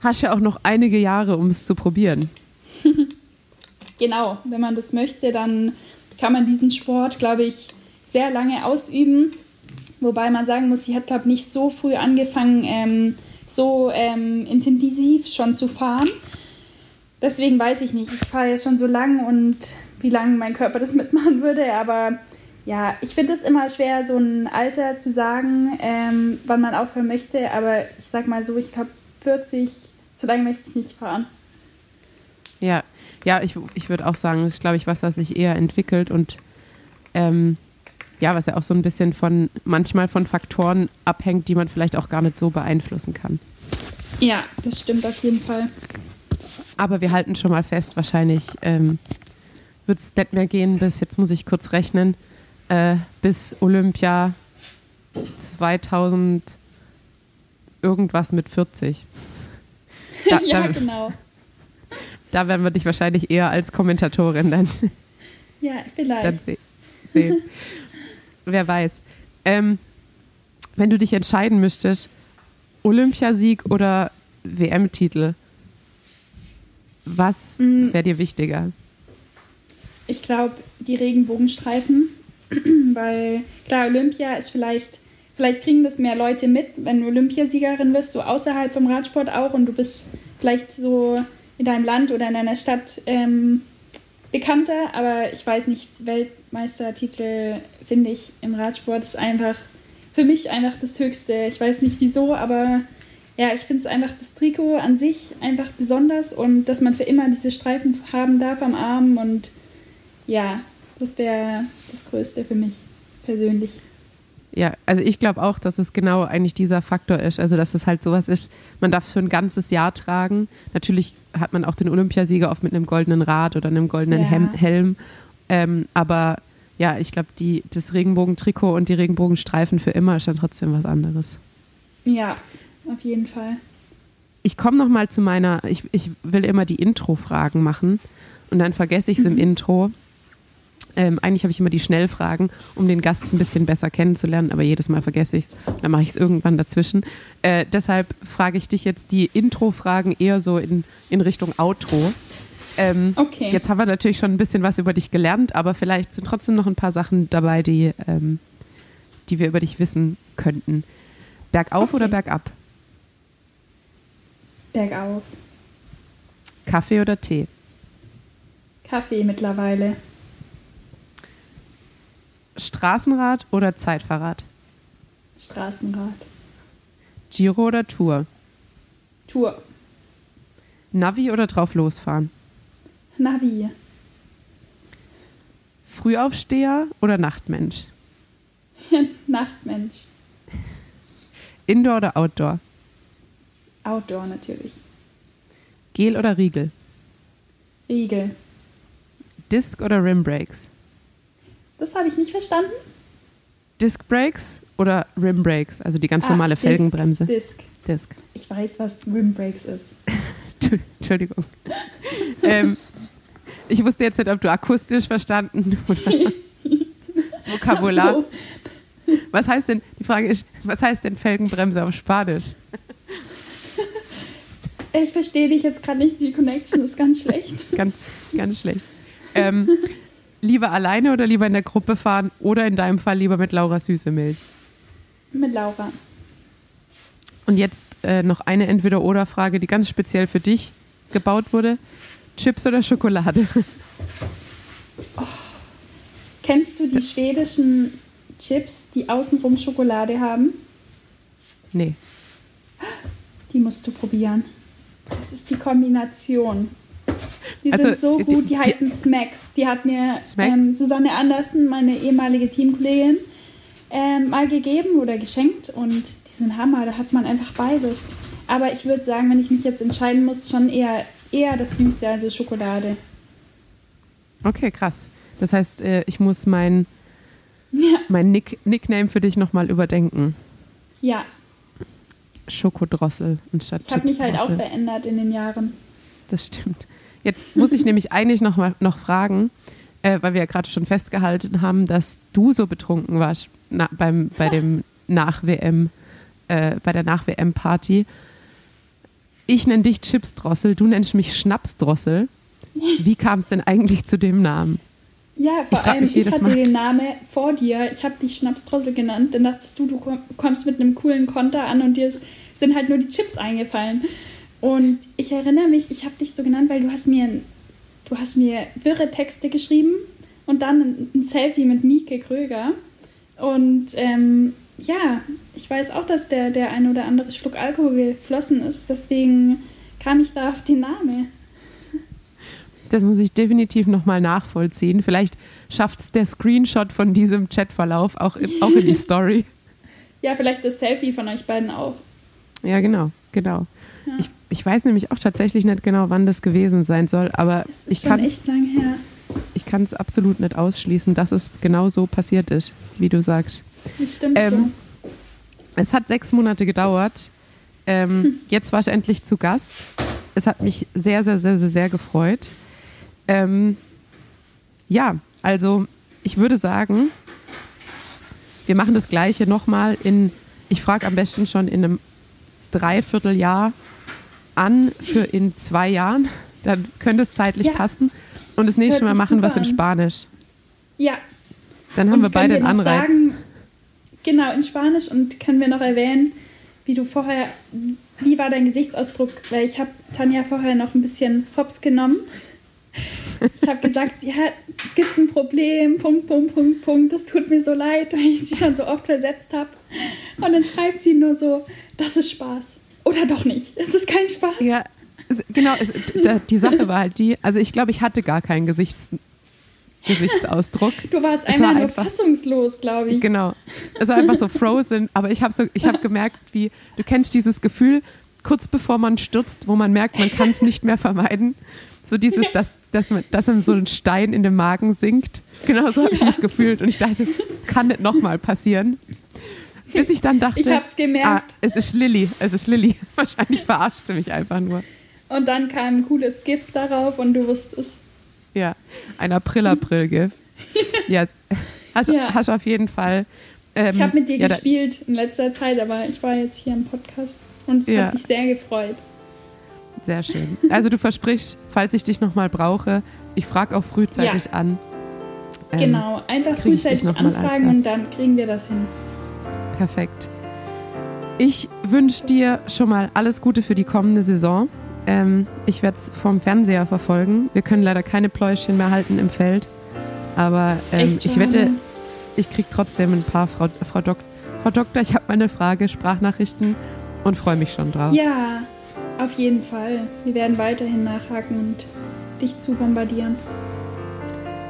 hast ja auch noch einige Jahre, um es zu probieren. Genau, wenn man das möchte, dann kann man diesen Sport, glaube ich, sehr lange ausüben. Wobei man sagen muss, sie hat, glaube ich, nicht so früh angefangen, ähm, so ähm, intensiv schon zu fahren. Deswegen weiß ich nicht. Ich fahre jetzt schon so lang und wie lange mein Körper das mitmachen würde. Aber ja, ich finde es immer schwer, so ein Alter zu sagen, ähm, wann man aufhören möchte. Aber ich sag mal so, ich glaube 40, so lange möchte ich nicht fahren. Ja, ja, ich, ich würde auch sagen, das ist, glaube ich, was, was sich eher entwickelt und ähm, ja, was ja auch so ein bisschen von manchmal von Faktoren abhängt, die man vielleicht auch gar nicht so beeinflussen kann. Ja, das stimmt auf jeden Fall. Aber wir halten schon mal fest, wahrscheinlich ähm, wird es nicht mehr gehen bis, jetzt muss ich kurz rechnen, äh, bis Olympia 2000 irgendwas mit 40. Da, ja, da, genau. da werden wir dich wahrscheinlich eher als Kommentatorin dann, Ja, vielleicht. dann se sehen. Wer weiß. Ähm, wenn du dich entscheiden müsstest, Olympiasieg oder WM-Titel, was Mm. wäre dir wichtiger? Ich glaube, die Regenbogenstreifen, weil klar, Olympia ist vielleicht, vielleicht kriegen das mehr Leute mit, wenn du Olympiasiegerin wirst, so außerhalb vom Radsport auch und du bist vielleicht so in deinem Land oder in deiner Stadt ähm, bekannter, aber ich weiß nicht, Weltmeistertitel finde ich im Radsport ist einfach für mich einfach das Höchste. Ich weiß nicht wieso, aber ja, ich finde es einfach das Trikot an sich einfach besonders und dass man für immer diese Streifen haben darf am Arm und ja, das wäre das Größte für mich persönlich. Ja, also ich glaube auch, dass es genau eigentlich dieser Faktor ist. Also dass es halt sowas ist, man darf es für ein ganzes Jahr tragen. Natürlich hat man auch den Olympiasieger oft mit einem goldenen Rad oder einem goldenen Ja. Hem Helm. Ähm, aber ja, ich glaube, das Regenbogentrikot und die Regenbogenstreifen für immer ist dann trotzdem was anderes. Ja, auf jeden Fall. Ich komme noch mal zu meiner, ich, ich will immer die Intro-Fragen machen und dann vergesse ich es im Intro. Ähm, eigentlich habe ich immer die Schnellfragen, um den Gast ein bisschen besser kennenzulernen, aber jedes Mal vergesse ich es. Dann mache ich es irgendwann dazwischen. Äh, deshalb frage ich dich jetzt die Intro-Fragen eher so in, in Richtung Outro. Ähm, Okay. Jetzt haben wir natürlich schon ein bisschen was über dich gelernt, aber vielleicht sind trotzdem noch ein paar Sachen dabei, die, ähm, die wir über dich wissen könnten. Bergauf Okay. oder bergab? Bergauf. Kaffee oder Tee? Kaffee mittlerweile. Straßenrad oder Zeitfahrrad? Straßenrad. Giro oder Tour? Tour. Navi oder drauf losfahren? Navi. Frühaufsteher oder Nachtmensch? Nachtmensch. Indoor oder Outdoor? Outdoor natürlich. Gel oder Riegel? Riegel. Disc oder Rim Brakes? Das habe ich nicht verstanden. Disc Brakes oder Rim Brakes, also die ganz Ah, normale Disc, Felgenbremse. Disc. Disc. Ich weiß, was Rim Brakes ist. Entschuldigung. ähm, ich wusste jetzt nicht, ob du akustisch verstanden oder das Vokabular. So. Was heißt denn, die Frage ist, was heißt denn Felgenbremse auf Spanisch? Ich verstehe dich jetzt gerade nicht. Die Connection ist ganz schlecht. Ganz, ganz schlecht. Ähm, lieber alleine oder lieber in der Gruppe fahren oder in deinem Fall lieber mit Laura Süße Milch? Mit Laura. Und jetzt äh, noch eine Entweder-Oder-Frage, die ganz speziell für dich gebaut wurde. Chips oder Schokolade? Kennst du die schwedischen Chips, die außenrum Schokolade haben? Nee. Die musst du probieren. Das ist die Kombination. Die Also, sind so gut, die, die- heißen Smacks. Die hat mir ähm, Susanne Andersen, meine ehemalige Teamkollegin, ähm, mal gegeben oder geschenkt und die sind Hammer, da hat man einfach beides. Aber ich würde sagen, wenn ich mich jetzt entscheiden muss, schon eher, eher das Süße, also Schokolade. Okay, krass. Das heißt, äh, ich muss mein, Ja, mein Nick Nickname für dich nochmal überdenken. ja. Schokodrossel anstatt ich habe mich halt auch verändert in den Jahren. Das stimmt. Jetzt muss ich nämlich eigentlich noch mal noch fragen, äh, weil wir ja gerade schon festgehalten haben, dass du so betrunken warst na, beim, bei dem Nach-WM, äh, bei der Nach-WM-Party. Ich nenne dich Chipsdrossel, du nennst mich Schnapsdrossel. Wie kam es denn eigentlich zu dem Namen? Ja, vor Ich allem, ich hatte Mal. den Namen vor dir. Ich habe dich Schnapsdrossel genannt. Dann dachtest du, du komm- kommst mit einem coolen Konter an und dir sind halt nur die Chips eingefallen. Und ich erinnere mich, ich habe dich so genannt, weil du hast mir, du hast mir wirre Texte geschrieben und dann ein, ein Selfie mit Mieke Kröger. Und ähm, ja, ich weiß auch, dass der, der ein oder andere Schluck Alkohol geflossen ist. Deswegen kam ich da auf den Namen. Das muss ich definitiv nochmal nachvollziehen. Vielleicht schafft es der Screenshot von diesem Chatverlauf auch in, auch in die Story. Ja, vielleicht das Selfie von euch beiden auch. Ja, genau, genau. Ja. Ich, ich weiß nämlich auch tatsächlich nicht genau, wann das gewesen sein soll, aber Das ist ich kann es ich absolut nicht ausschließen, dass es genau so passiert ist, wie du sagst. Das stimmt Ähm, Es hat sechs Monate gedauert. Ähm, Jetzt war ich endlich zu Gast. Es hat mich sehr, sehr, sehr, sehr, sehr gefreut. Ähm, ja, also ich würde sagen, wir machen das Gleiche nochmal in, ich frage am besten schon in einem Dreivierteljahr an für in zwei Jahren. Dann könnte es zeitlich Ja. passen. Und das Das nächste Mal machen wir es in an. Spanisch. Ja. Dann haben Und wir beide einen Anreiz. Sagen, genau, in Spanisch. Und können wir noch erwähnen, wie du vorher, wie war dein Gesichtsausdruck? Weil ich habe Tanja vorher noch ein bisschen hops genommen. Ich habe gesagt, ja, es gibt ein Problem, Punkt, Punkt, Punkt, Punkt. Das tut mir so leid, weil ich sie schon so oft versetzt habe. Und dann schreibt sie nur so, das ist Spaß. Oder doch nicht. Es ist kein Spaß. Ja, genau. Es, die Sache war halt die, also ich glaube, ich hatte gar keinen Gesichts, Gesichtsausdruck. Du warst einmal war nur einfach- fassungslos, glaube ich. Genau. Es war einfach so frozen, aber ich habe so, ich habe gemerkt, wie, du kennst dieses Gefühl, kurz bevor man stürzt, wo man merkt, man kann es nicht mehr vermeiden. So dieses, dass, dass, man, dass einem so ein Stein in den Magen sinkt. Genau so habe ich mich gefühlt und ich dachte, das kann nicht nochmal passieren. Bis ich dann dachte, Ich hab's gemerkt. Ah, es ist Lilly, es ist Lilly. Wahrscheinlich verarscht sie mich einfach nur. Und dann kam ein cooles Gift darauf und du wusstest. Ja, ein April-April-Gift. Ja, hast, Ja. hast auf jeden Fall. Ähm, Ich habe mit dir ja, gespielt in letzter Zeit, aber ich war jetzt hier im Podcast und es Ja. hat mich sehr gefreut. Sehr schön. Also du versprichst, falls ich dich nochmal brauche, ich frage auch frühzeitig Ja. an. Ähm, genau, einfach frühzeitig anfragen und dann kriegen wir das hin. Perfekt. Ich wünsche dir schon mal alles Gute für die kommende Saison. Ähm, ich werde es vom Fernseher verfolgen. Wir können leider keine Pläuschen mehr halten im Feld. Aber ähm, ich wette, ich kriege trotzdem ein paar, Frau, Frau, Dok Frau Doktor, ich habe meine Frage, Sprachnachrichten und freue mich schon drauf. Ja, auf jeden Fall. Wir werden weiterhin nachhaken und dich zu bombardieren.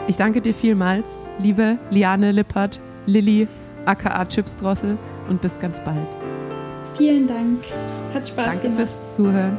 Ich danke dir vielmals, liebe Liane Lippert, Lilly, aka Chipsdrossel und bis ganz bald. Vielen Dank. Hat Spaß Danke gemacht. fürs Zuhören.